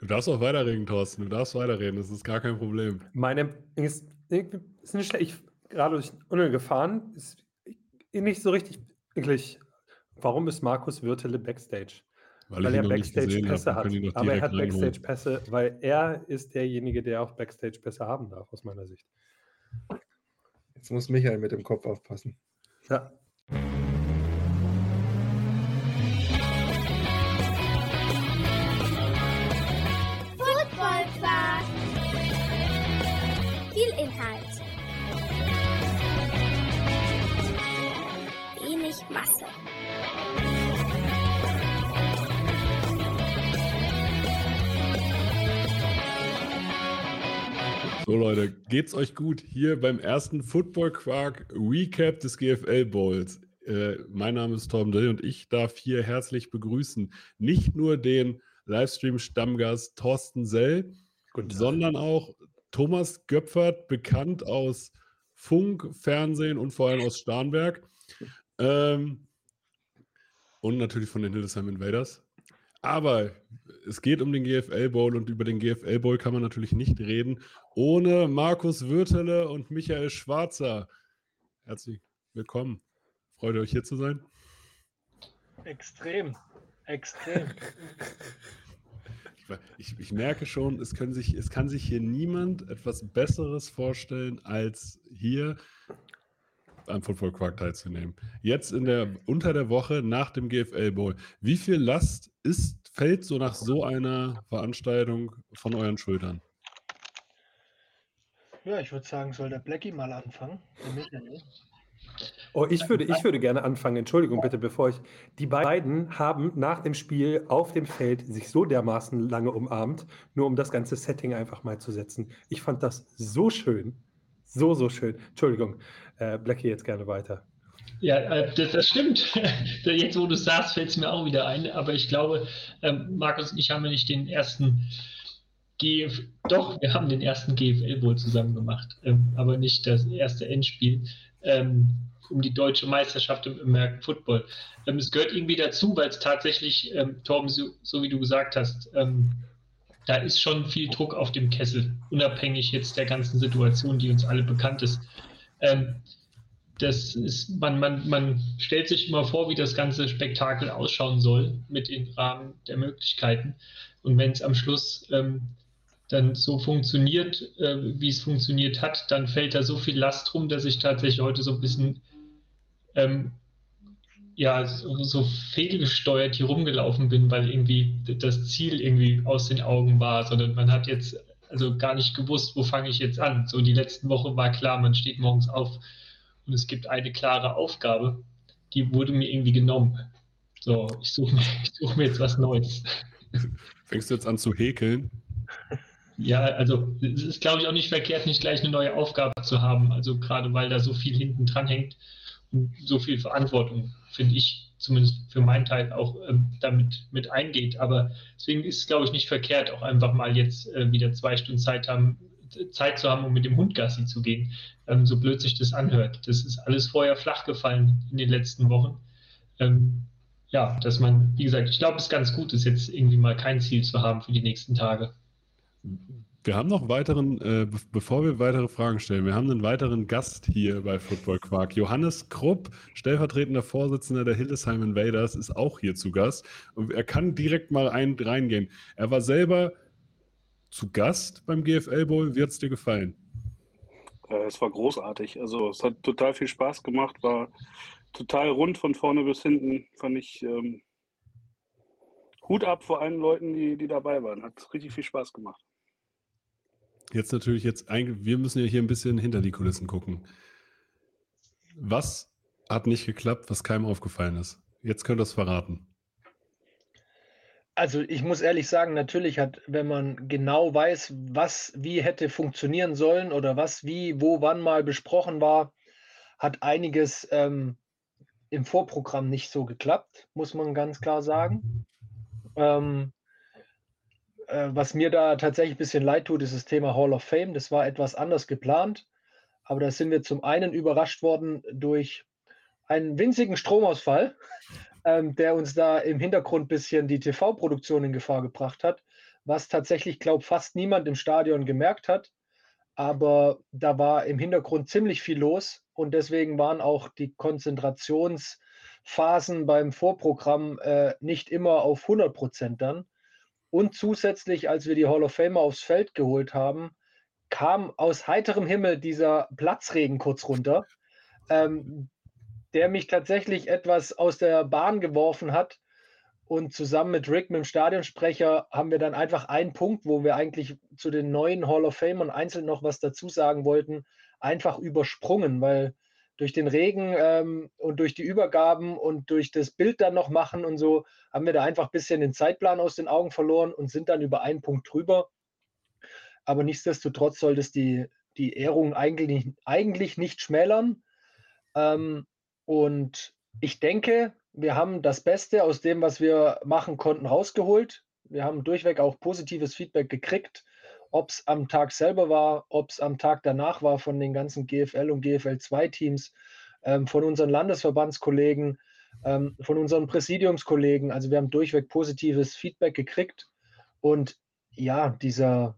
Du darfst auch weiterreden, Thorsten. Du darfst weiterreden. Das ist gar kein Problem. Meine ist, ist nicht schlecht. Ich gerade durch Tunnel gefahren. Ist nicht so richtig wirklich. Warum ist Markus Wirtele Backstage? Weil, weil er Backstage-Pässe hat. Aber er hat. Backstage-Pässe, weil er ist derjenige, der auch Backstage-Pässe haben darf, aus meiner Sicht. Jetzt muss Michael mit dem Kopf aufpassen. Ja. Masse. So Leute, geht's euch gut hier beim ersten Football Quark Recap des GFL Bowls. Äh, mein Name ist Tom Dill und ich darf hier herzlich begrüßen nicht nur den Livestream-Stammgast Thorsten Sell, sondern auch Thomas Göpfert, bekannt aus Funk, Fernsehen und vor allem aus Starnberg. Ähm, und natürlich von den Hildesheim Invaders. Aber es geht um den GFL Bowl und über den GFL Bowl kann man natürlich nicht reden ohne Markus Würtele und Michael Schwarzer. Herzlich willkommen. Freut ihr euch hier zu sein? Extrem. Extrem. Ich, ich merke schon, es, sich, es kann sich hier niemand etwas Besseres vorstellen, als hier am Football Quark teilzunehmen. Jetzt in der, unter der Woche nach dem GFL Bowl. Wie viel Last ist, fällt so nach so einer Veranstaltung von euren Schultern? Ja, ich würde sagen, soll der Blackie mal anfangen. Michael. Oh, ich würde, ich würde gerne anfangen. Entschuldigung bitte, bevor ich. Die beiden haben nach dem Spiel auf dem Feld sich so dermaßen lange umarmt, nur um das ganze Setting einfach mal zu setzen. Ich fand das so schön. So, so schön. Entschuldigung, äh, Blackie jetzt gerne weiter. Ja, äh, das, das stimmt. Jetzt, wo du es sagst, fällt es mir auch wieder ein. Aber ich glaube, ähm, Markus und ich haben ja nicht den ersten GF, doch, wir haben den ersten GFL wohl zusammen gemacht, ähm, aber nicht das erste Endspiel ähm, um die deutsche Meisterschaft im American Football. Ähm, es gehört irgendwie dazu, weil es tatsächlich, ähm, Torben, so, so wie du gesagt hast, ähm, da ist schon viel Druck auf dem Kessel, unabhängig jetzt der ganzen Situation, die uns alle bekannt ist. Ähm, das ist, man, man, man stellt sich immer vor, wie das ganze Spektakel ausschauen soll mit dem Rahmen der Möglichkeiten. Und wenn es am Schluss ähm, dann so funktioniert, äh, wie es funktioniert hat, dann fällt da so viel Last rum, dass ich tatsächlich heute so ein bisschen ähm, ja, so, fehlgesteuert hier rumgelaufen bin, weil irgendwie das Ziel irgendwie aus den Augen war, sondern man hat jetzt also gar nicht gewusst, wo fange ich jetzt an. So die letzten Woche war klar, man steht morgens auf und es gibt eine klare Aufgabe, die wurde mir irgendwie genommen. So, ich suche mir, ich such mir jetzt was Neues. Fängst du jetzt an zu häkeln? Ja, also es ist, glaube ich, auch nicht verkehrt, nicht gleich eine neue Aufgabe zu haben. Also gerade weil da so viel hinten dran hängt und so viel Verantwortung, finde ich, zumindest für meinen Teil auch ähm, damit mit eingeht. Aber deswegen ist es, glaube ich, nicht verkehrt, auch einfach mal jetzt äh, wieder zwei Stunden Zeit haben, Zeit zu haben, um mit dem Hund Gassi zu gehen. Ähm, so blöd sich das anhört. Das ist alles vorher flach gefallen in den letzten Wochen. Ähm, ja, dass man, wie gesagt, ich glaube, es ist ganz gut, ist jetzt irgendwie mal kein Ziel zu haben für die nächsten Tage. Wir haben noch weiteren, äh, be bevor wir weitere Fragen stellen, wir haben einen weiteren Gast hier bei Football Quark. Johannes Krupp, stellvertretender Vorsitzender der Hildesheim Invaders, ist auch hier zu Gast. Und er kann direkt mal ein, reingehen. Er war selber zu Gast beim GFL Bowl. Wie hat es dir gefallen? Äh, es war großartig. Also es hat total viel Spaß gemacht, war total rund von vorne bis hinten. Fand ich ähm, Hut ab vor allen Leuten, die, die dabei waren. Hat richtig viel Spaß gemacht. Jetzt natürlich jetzt, eigentlich, wir müssen ja hier ein bisschen hinter die Kulissen gucken. Was hat nicht geklappt, was keinem aufgefallen ist? Jetzt könnt ihr es verraten. Also ich muss ehrlich sagen, natürlich hat, wenn man genau weiß, was wie hätte funktionieren sollen oder was wie, wo, wann mal besprochen war, hat einiges ähm, im Vorprogramm nicht so geklappt, muss man ganz klar sagen. Ähm, äh, was mir da tatsächlich ein bisschen leid tut, ist das Thema Hall of Fame. Das war etwas anders geplant, aber da sind wir zum einen überrascht worden durch einen winzigen Stromausfall, ähm, der uns da im Hintergrund ein bisschen die TV-Produktion in Gefahr gebracht hat, was tatsächlich, glaube fast niemand im Stadion gemerkt hat. Aber da war im Hintergrund ziemlich viel los und deswegen waren auch die Konzentrationsphasen beim Vorprogramm äh, nicht immer auf 100 Prozent dann. Und zusätzlich, als wir die Hall of Famer aufs Feld geholt haben, kam aus heiterem Himmel dieser Platzregen kurz runter, ähm, der mich tatsächlich etwas aus der Bahn geworfen hat. Und zusammen mit Rick, mit dem Stadionsprecher, haben wir dann einfach einen Punkt, wo wir eigentlich zu den neuen Hall of Fame und einzeln noch was dazu sagen wollten, einfach übersprungen, weil durch den Regen ähm, und durch die Übergaben und durch das Bild dann noch machen und so, haben wir da einfach ein bisschen den Zeitplan aus den Augen verloren und sind dann über einen Punkt drüber. Aber nichtsdestotrotz soll das die, die Ehrung eigentlich, eigentlich nicht schmälern. Ähm, und ich denke, wir haben das Beste aus dem, was wir machen konnten, rausgeholt. Wir haben durchweg auch positives Feedback gekriegt, ob es am Tag selber war, ob es am Tag danach war von den ganzen GFL und GFL-2-Teams, ähm, von unseren Landesverbandskollegen, ähm, von unseren Präsidiumskollegen. Also wir haben durchweg positives Feedback gekriegt. Und ja, dieser,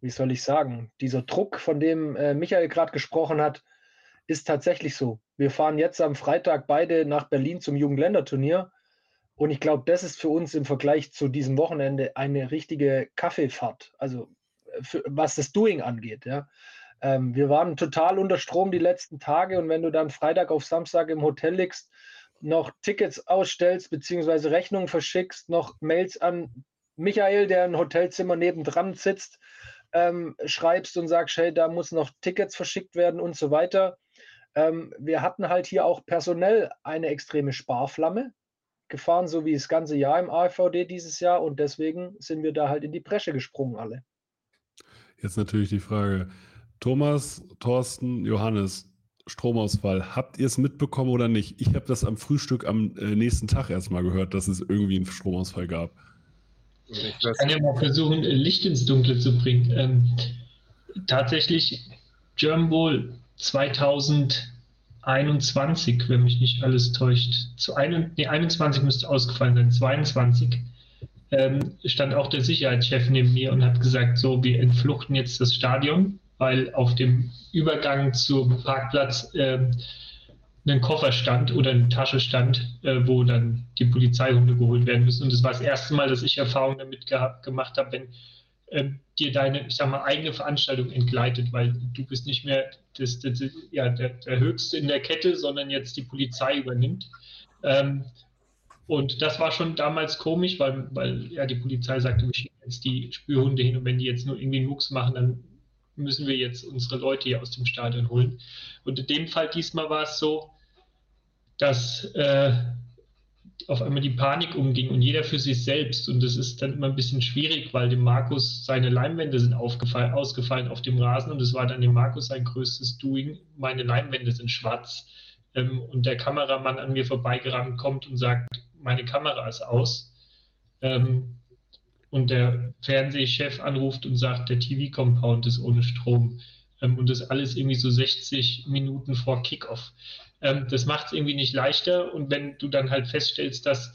wie soll ich sagen, dieser Druck, von dem äh, Michael gerade gesprochen hat, ist tatsächlich so. Wir fahren jetzt am Freitag beide nach Berlin zum Jugendländerturnier. Und ich glaube, das ist für uns im Vergleich zu diesem Wochenende eine richtige Kaffeefahrt. Also für, was das Doing angeht. Ja. Ähm, wir waren total unter Strom die letzten Tage und wenn du dann Freitag auf Samstag im Hotel liegst, noch Tickets ausstellst, beziehungsweise Rechnungen verschickst, noch Mails an Michael, der im Hotelzimmer nebendran sitzt, ähm, schreibst und sagst, hey, da muss noch Tickets verschickt werden und so weiter. Ähm, wir hatten halt hier auch personell eine extreme Sparflamme gefahren, so wie das ganze Jahr im AVD dieses Jahr. Und deswegen sind wir da halt in die Bresche gesprungen alle. Jetzt natürlich die Frage, Thomas, Thorsten, Johannes, Stromausfall, habt ihr es mitbekommen oder nicht? Ich habe das am Frühstück am äh, nächsten Tag erstmal gehört, dass es irgendwie einen Stromausfall gab. Ich kann ja mal versuchen, Licht ins Dunkle zu bringen. Ähm, tatsächlich, German Bowl 2021, wenn mich nicht alles täuscht. Zu ein, nee, 21 müsste ausgefallen sein, 22 ähm, stand auch der Sicherheitschef neben mir und hat gesagt, so, wir entfluchten jetzt das Stadion, weil auf dem Übergang zum Parkplatz ähm, ein Koffer stand oder eine Tasche stand, äh, wo dann die Polizeihunde geholt werden müssen. Und das war das erste Mal, dass ich Erfahrung damit gemacht habe, wenn äh, dir deine, ich sag mal, eigene Veranstaltung entgleitet, weil du bist nicht mehr das, das, ja, der, der, Höchste in der Kette, sondern jetzt die Polizei übernimmt. Ähm, und das war schon damals komisch, weil, weil ja die Polizei sagte, wir schicken jetzt die Spürhunde hin und wenn die jetzt nur irgendwie einen Mucks machen, dann müssen wir jetzt unsere Leute hier aus dem Stadion holen. Und in dem Fall diesmal war es so, dass äh, auf einmal die Panik umging und jeder für sich selbst. Und das ist dann immer ein bisschen schwierig, weil dem Markus seine Leinwände sind ausgefallen auf dem Rasen und es war dann dem Markus sein größtes Doing. Meine Leinwände sind schwarz. Ähm, und der Kameramann an mir vorbeigerannt kommt und sagt, meine Kamera ist aus. Ähm, und der Fernsehchef anruft und sagt, der TV-Compound ist ohne Strom. Ähm, und das alles irgendwie so 60 Minuten vor Kickoff. Ähm, das macht es irgendwie nicht leichter. Und wenn du dann halt feststellst, dass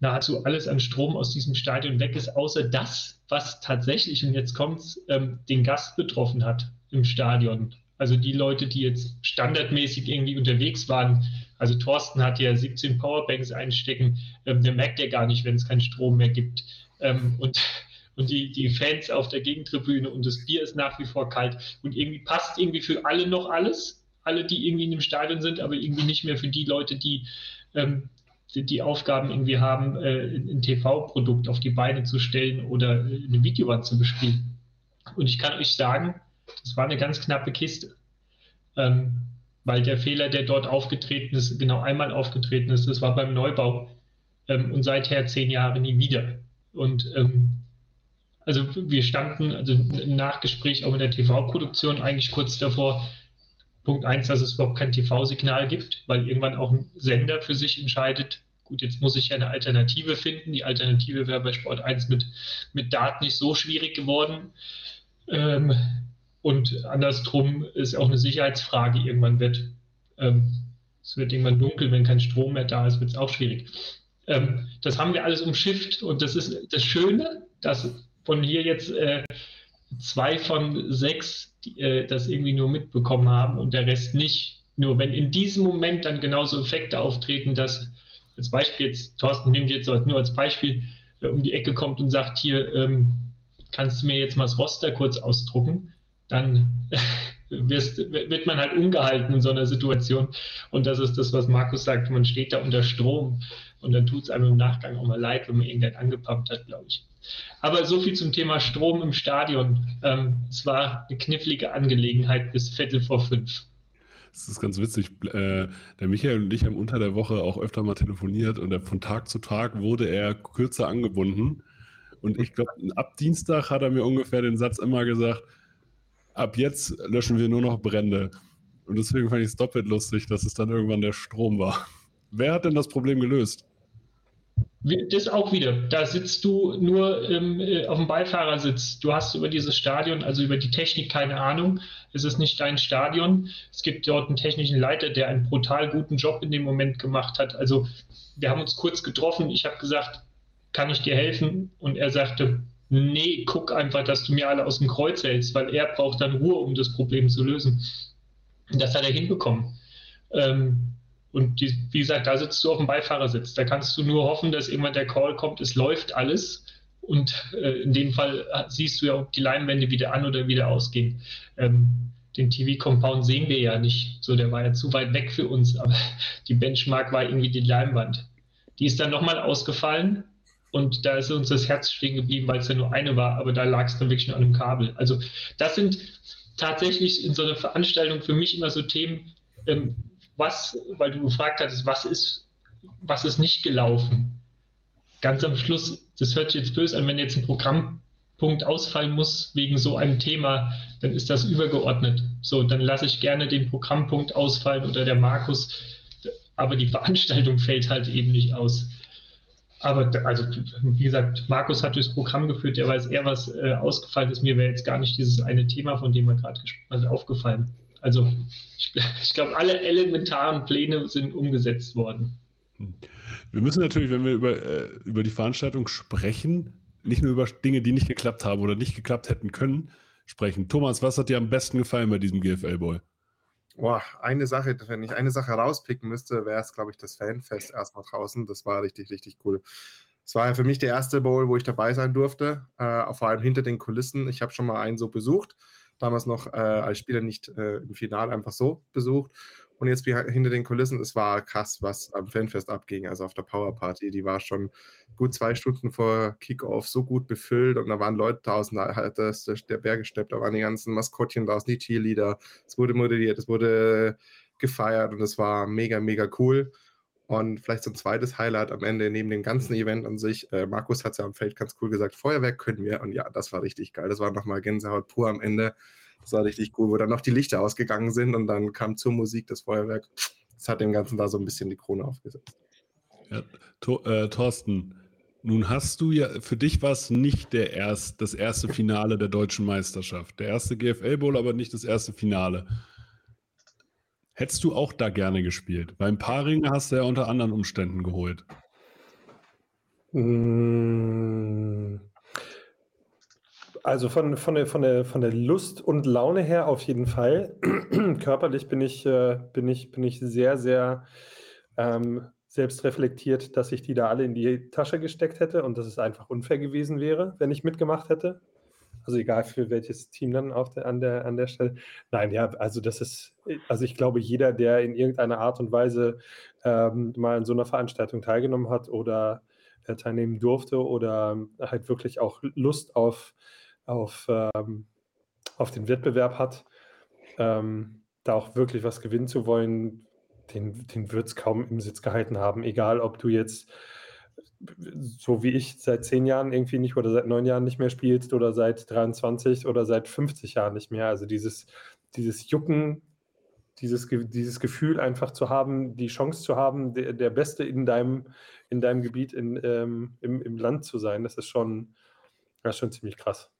nahezu alles an Strom aus diesem Stadion weg ist, außer das, was tatsächlich, und jetzt kommt ähm, den Gast betroffen hat im Stadion. Also die Leute, die jetzt standardmäßig irgendwie unterwegs waren. Also Thorsten hat ja 17 Powerbanks einstecken. Ähm, der merkt ja gar nicht, wenn es keinen Strom mehr gibt. Ähm, und und die, die Fans auf der Gegentribüne und das Bier ist nach wie vor kalt. Und irgendwie passt irgendwie für alle noch alles alle, die irgendwie in dem Stadion sind, aber irgendwie nicht mehr für die Leute, die ähm, die, die, Aufgaben irgendwie haben, äh, ein TV-Produkt auf die Beine zu stellen oder eine Videowand zu bespielen. Und ich kann euch sagen, das war eine ganz knappe Kiste. Ähm, weil der Fehler, der dort aufgetreten ist, genau einmal aufgetreten ist, das war beim Neubau ähm, und seither zehn Jahre nie wieder. Und ähm, also wir standen also im Nachgespräch auch in der TV-Produktion eigentlich kurz davor, Punkt eins, dass es überhaupt kein TV-Signal gibt, weil irgendwann auch ein Sender für sich entscheidet, gut, jetzt muss ich ja eine Alternative finden. Die Alternative wäre bei Sport 1 mit, mit Daten nicht so schwierig geworden. Ähm, und andersrum ist auch eine Sicherheitsfrage irgendwann wird. Ähm, es wird irgendwann dunkel, wenn kein Strom mehr da ist, wird es auch schwierig. Ähm, das haben wir alles umschifft und das ist das Schöne dass von hier jetzt äh, zwei von sechs die, äh, das irgendwie nur mitbekommen haben und der Rest nicht. Nur wenn in diesem Moment dann genauso Effekte auftreten, dass als Beispiel jetzt, Thorsten nimmt jetzt nur als Beispiel, um die Ecke kommt und sagt, hier, ähm, kannst du mir jetzt mal das Roster kurz ausdrucken, dann wirst, wird man halt ungehalten in so einer Situation. Und das ist das, was Markus sagt, man steht da unter Strom und dann tut es einem im Nachgang auch mal leid, wenn man irgendwann angepumpt hat, glaube ich. Aber so viel zum Thema Strom im Stadion. Ähm, es war eine knifflige Angelegenheit bis Viertel vor fünf. Das ist ganz witzig. Äh, der Michael und ich haben unter der Woche auch öfter mal telefoniert und von Tag zu Tag wurde er kürzer angebunden. Und ich glaube, ab Dienstag hat er mir ungefähr den Satz immer gesagt, ab jetzt löschen wir nur noch Brände. Und deswegen fand ich es doppelt lustig, dass es dann irgendwann der Strom war. Wer hat denn das Problem gelöst? Das auch wieder. Da sitzt du nur ähm, äh, auf dem Beifahrersitz. Du hast über dieses Stadion, also über die Technik keine Ahnung. Es ist nicht dein Stadion. Es gibt dort einen technischen Leiter, der einen brutal guten Job in dem Moment gemacht hat. Also wir haben uns kurz getroffen. Ich habe gesagt, kann ich dir helfen? Und er sagte, nee, guck einfach, dass du mir alle aus dem Kreuz hältst, weil er braucht dann Ruhe, um das Problem zu lösen. Und das hat er hinbekommen. Ähm, und die, wie gesagt, da sitzt du auf dem Beifahrersitz. Da kannst du nur hoffen, dass irgendwann der Call kommt, es läuft alles. Und äh, in dem Fall siehst du ja, ob die Leinwände wieder an oder wieder ausgehen. Ähm, den TV-Compound sehen wir ja nicht. So, der war ja zu weit weg für uns, aber die Benchmark war irgendwie die Leinwand. Die ist dann nochmal ausgefallen und da ist uns das Herz stehen geblieben, weil es ja nur eine war, aber da lag es dann wirklich nur an einem Kabel. Also das sind tatsächlich in so einer Veranstaltung für mich immer so Themen, ähm, was, weil du gefragt hattest, was ist, was ist nicht gelaufen? Ganz am Schluss, das hört sich jetzt böse an, wenn jetzt ein Programmpunkt ausfallen muss wegen so einem Thema, dann ist das übergeordnet. So, dann lasse ich gerne den Programmpunkt ausfallen oder der Markus, aber die Veranstaltung fällt halt eben nicht aus. Aber also, wie gesagt, Markus hat durchs Programm geführt, der weiß eher, was äh, ausgefallen ist. Mir wäre jetzt gar nicht dieses eine Thema, von dem wir gerade gesprochen haben, aufgefallen. Also ich, ich glaube, alle elementaren Pläne sind umgesetzt worden. Wir müssen natürlich, wenn wir über, äh, über die Veranstaltung sprechen, nicht nur über Dinge, die nicht geklappt haben oder nicht geklappt hätten können, sprechen. Thomas, was hat dir am besten gefallen bei diesem GFL-Boy? Boah, eine Sache, wenn ich eine Sache rauspicken müsste, wäre es, glaube ich, das Fanfest erstmal draußen. Das war richtig, richtig cool. Es war ja für mich der erste Bowl, wo ich dabei sein durfte, äh, vor allem hinter den Kulissen. Ich habe schon mal einen so besucht, damals noch äh, als Spieler nicht äh, im Finale einfach so besucht. Und jetzt hinter den Kulissen, es war krass, was am Fanfest abging, also auf der Powerparty. Die war schon gut zwei Stunden vor Kickoff so gut befüllt und da waren Leute draußen, da hat das, der Berg gesteppt, da waren die ganzen Maskottchen draußen, die Cheerleader. Es wurde moderiert, es wurde gefeiert und es war mega, mega cool. Und vielleicht so ein zweites Highlight am Ende, neben dem ganzen Event an sich. Äh, Markus hat es ja am Feld ganz cool gesagt: Feuerwerk können wir. Und ja, das war richtig geil. Das war nochmal Gänsehaut pur am Ende. Das war richtig cool, wo dann noch die Lichter ausgegangen sind und dann kam zur Musik das Feuerwerk. Das hat dem Ganzen da so ein bisschen die Krone aufgesetzt. Ja, Tor, äh, Thorsten, nun hast du ja, für dich war es nicht der erst, das erste Finale der deutschen Meisterschaft. Der erste GFL Bowl, aber nicht das erste Finale. Hättest du auch da gerne gespielt? Beim Paring hast du ja unter anderen Umständen geholt. Mmh. Also von, von, der, von, der, von der Lust und Laune her auf jeden Fall. Körperlich bin ich, äh, bin ich, bin ich sehr, sehr ähm, selbst reflektiert, dass ich die da alle in die Tasche gesteckt hätte und dass es einfach unfair gewesen wäre, wenn ich mitgemacht hätte. Also egal für welches Team dann auf der, an, der, an der Stelle. Nein, ja, also das ist, also ich glaube, jeder, der in irgendeiner Art und Weise ähm, mal an so einer Veranstaltung teilgenommen hat oder äh, teilnehmen durfte oder halt wirklich auch Lust auf auf, ähm, auf den Wettbewerb hat, ähm, da auch wirklich was gewinnen zu wollen, den, den wird es kaum im Sitz gehalten haben. Egal, ob du jetzt so wie ich seit zehn Jahren irgendwie nicht oder seit neun Jahren nicht mehr spielst oder seit 23 oder seit 50 Jahren nicht mehr. Also dieses, dieses Jucken, dieses, dieses Gefühl einfach zu haben, die Chance zu haben, der, der Beste in deinem, in deinem Gebiet in, ähm, im, im Land zu sein, das ist schon, das ist schon ziemlich krass.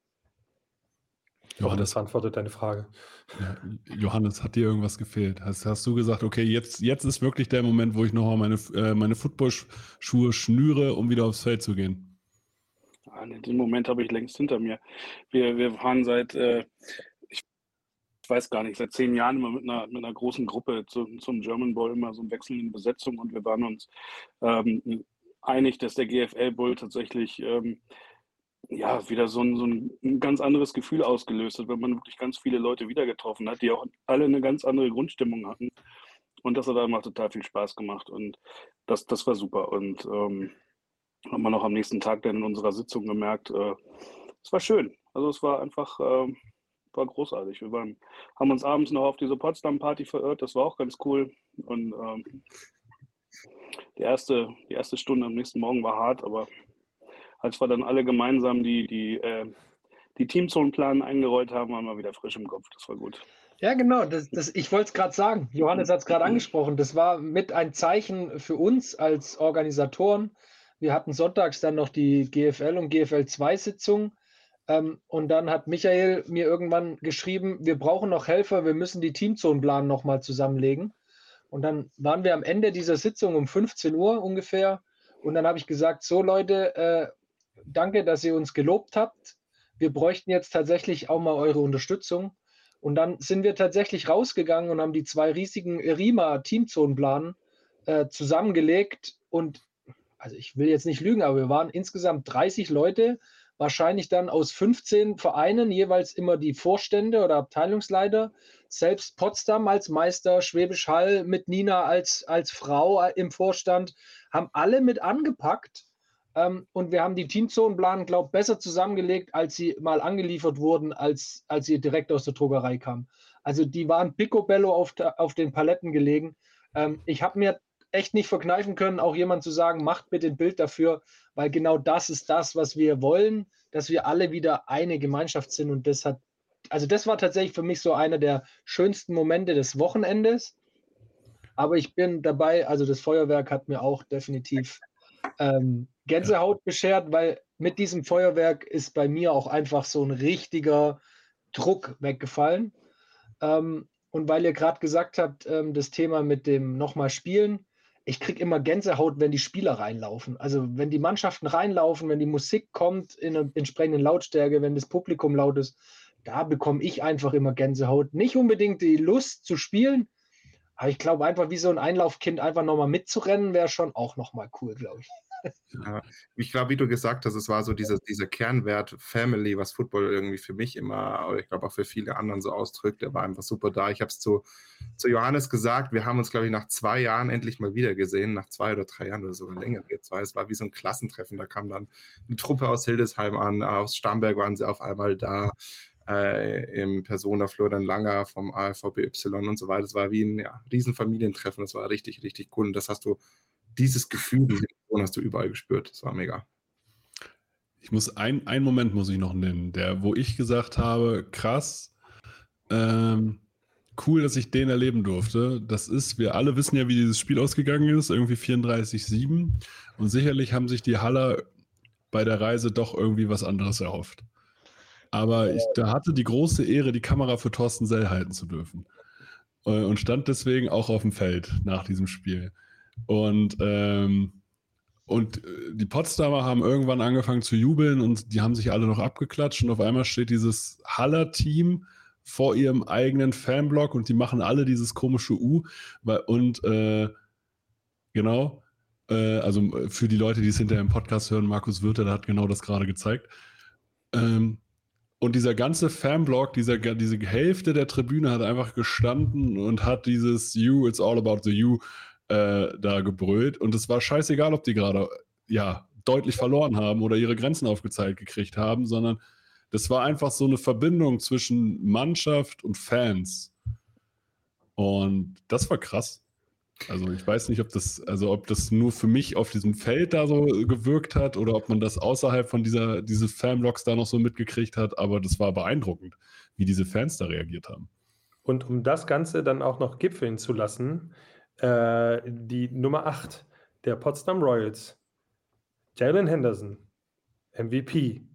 Johannes beantwortet deine Frage. Ja, Johannes, hat dir irgendwas gefehlt? Hast, hast, du gesagt, okay, jetzt, jetzt ist wirklich der Moment, wo ich nochmal meine, äh, meine Football-Schuhe schnüre, um wieder aufs Feld zu gehen? Ah, den Moment habe ich längst hinter mir. Wir, wir fahren seit, äh, ich weiß gar nicht, seit zehn Jahren immer mit einer, mit einer großen Gruppe zu, zum German Bowl, immer so in wechselnden Besetzungen und wir waren uns ähm, einig, dass der GFL Bowl tatsächlich ähm, ja, wieder so ein, so ein ganz anderes Gefühl ausgelöst hat, wenn man wirklich ganz viele Leute wieder getroffen hat, die auch alle eine ganz andere Grundstimmung hatten. Und das hat einfach total viel Spaß gemacht und das, das war super. Und ähm, haben wir noch am nächsten Tag dann in unserer Sitzung gemerkt, äh, es war schön. Also es war einfach, äh, war großartig. Wir waren, haben uns abends noch auf diese Potsdam-Party verirrt, das war auch ganz cool. Und ähm, die, erste, die erste Stunde am nächsten Morgen war hart, aber als wir dann alle gemeinsam die, die, äh, die Teamzonenplan eingerollt haben, waren wir wieder frisch im Kopf. Das war gut. Ja, genau. Das, das, ich wollte es gerade sagen. Johannes hat es gerade angesprochen. Das war mit ein Zeichen für uns als Organisatoren. Wir hatten sonntags dann noch die GFL und GFL 2 Sitzung. Ähm, und dann hat Michael mir irgendwann geschrieben, wir brauchen noch Helfer, wir müssen die Teamzonenplan nochmal zusammenlegen. Und dann waren wir am Ende dieser Sitzung um 15 Uhr ungefähr. Und dann habe ich gesagt, so Leute, äh, danke, dass ihr uns gelobt habt. Wir bräuchten jetzt tatsächlich auch mal eure Unterstützung. Und dann sind wir tatsächlich rausgegangen und haben die zwei riesigen RIMA-Teamzonenplanen äh, zusammengelegt. Und also ich will jetzt nicht lügen, aber wir waren insgesamt 30 Leute, wahrscheinlich dann aus 15 Vereinen, jeweils immer die Vorstände oder Abteilungsleiter. Selbst Potsdam als Meister, Schwäbisch Hall mit Nina als, als Frau im Vorstand, haben alle mit angepackt ähm, und wir haben die Teamzonenplan, glaube ich, besser zusammengelegt, als sie mal angeliefert wurden, als, als sie direkt aus der Druckerei kamen. Also die waren picobello auf, auf den Paletten gelegen. Ähm, ich habe mir echt nicht verkneifen können, auch jemand zu sagen, macht bitte ein Bild dafür, weil genau das ist das, was wir wollen, dass wir alle wieder eine Gemeinschaft sind. Und das hat, also das war tatsächlich für mich so einer der schönsten Momente des Wochenendes. Aber ich bin dabei, also das Feuerwerk hat mir auch definitiv ähm, Gänsehaut beschert, weil mit diesem Feuerwerk ist bei mir auch einfach so ein richtiger Druck weggefallen. Ähm, und weil ihr gerade gesagt habt, ähm, das Thema mit dem nochmal spielen, ich kriege immer Gänsehaut, wenn die Spieler reinlaufen. Also wenn die Mannschaften reinlaufen, wenn die Musik kommt in einer entsprechenden Lautstärke, wenn das Publikum laut ist, da bekomme ich einfach immer Gänsehaut. Nicht unbedingt die Lust zu spielen, aber ich glaube einfach, wie so ein Einlaufkind einfach nochmal mitzurennen, wäre schon auch nochmal cool, glaube ich. Ja, ich glaube, wie du gesagt hast, es war so dieser, dieser Kernwert Family, was Football irgendwie für mich immer, aber ich glaube auch für viele anderen so ausdrückt, der war einfach super da. Ich habe es zu, zu Johannes gesagt, wir haben uns, glaube ich, nach zwei Jahren endlich mal wieder gesehen, nach zwei oder drei Jahren oder sogar länger jetzt, weil es war wie so ein Klassentreffen. Da kam dann eine Truppe aus Hildesheim an, aus Starnberg waren sie auf einmal da. Äh, im Persona Florian Langer vom AFVBY und so weiter. Es war wie ein ja, Riesenfamilientreffen. Das war richtig, richtig cool. Und das hast du dieses Gefühl, diese Emotion hast du überall gespürt. Das war mega. Ich muss ein, einen Moment muss ich noch nennen, der, wo ich gesagt habe, krass, ähm, cool, dass ich den erleben durfte. Das ist, wir alle wissen ja, wie dieses Spiel ausgegangen ist, irgendwie 34-7. Und sicherlich haben sich die Haller bei der Reise doch irgendwie was anderes erhofft. Aber ich da hatte die große Ehre, die Kamera für Thorsten Sell halten zu dürfen. Äh, und stand deswegen auch auf dem Feld nach diesem Spiel. Und, ähm, und äh, die Potsdamer haben irgendwann angefangen zu jubeln und die haben sich alle noch abgeklatscht und auf einmal steht dieses Haller-Team vor ihrem eigenen Fanblock und die machen alle dieses komische U. Und äh, genau, äh, also äh, für die Leute, die es hinterher im Podcast hören, Markus Wirte, der hat genau das gerade gezeigt. Ähm, und dieser ganze Fanblock, dieser, diese Hälfte der Tribüne hat einfach gestanden und hat dieses You, it's all about the You äh, da gebrüllt. Und es war scheißegal, ob die gerade ja, deutlich verloren haben oder ihre Grenzen aufgezeigt gekriegt haben, sondern das war einfach so eine Verbindung zwischen Mannschaft und Fans. Und das war krass. Also ich weiß nicht, ob das, also ob das nur für mich auf diesem Feld da so gewirkt hat oder ob man das außerhalb von dieser, diese Fanblocks da noch so mitgekriegt hat, aber das war beeindruckend, wie diese Fans da reagiert haben. Und um das Ganze dann auch noch gipfeln zu lassen, äh, die Nummer 8 der Potsdam Royals, Jalen Henderson, MVP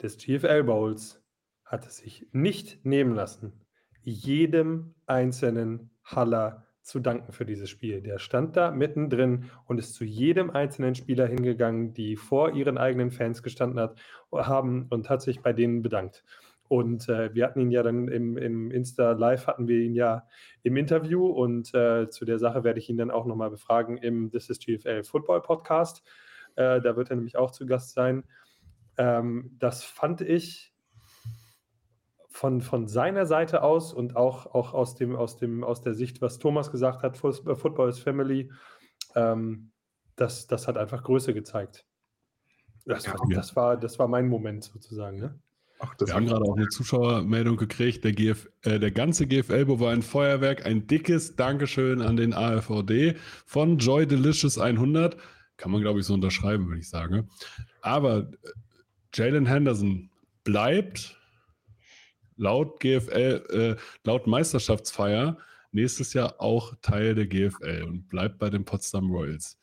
des GFL Bowls, hat es sich nicht nehmen lassen, jedem einzelnen Haller zu danken für dieses Spiel. Der stand da mittendrin und ist zu jedem einzelnen Spieler hingegangen, die vor ihren eigenen Fans gestanden hat, haben und hat sich bei denen bedankt. Und äh, wir hatten ihn ja dann im, im Insta Live, hatten wir ihn ja im Interview und äh, zu der Sache werde ich ihn dann auch nochmal befragen im This is GFL Football Podcast. Äh, da wird er nämlich auch zu Gast sein. Ähm, das fand ich von, von seiner Seite aus und auch, auch aus, dem, aus, dem, aus der Sicht, was Thomas gesagt hat, äh, Football is Family, ähm, das, das hat einfach Größe gezeigt. Das, ja, das, war, das war mein Moment sozusagen. Ne? Ach, Wir haben gerade auch eine Zuschauermeldung gekriegt. Der, GF, äh, der ganze GFL-Bo war ein Feuerwerk. Ein dickes Dankeschön an den AFVD von Joy Delicious 100. Kann man, glaube ich, so unterschreiben, würde ich sagen. Aber äh, Jalen Henderson bleibt laut GFL, äh, laut Meisterschaftsfeier nächstes Jahr auch Teil der GFL und bleibt bei den Potsdam Royals.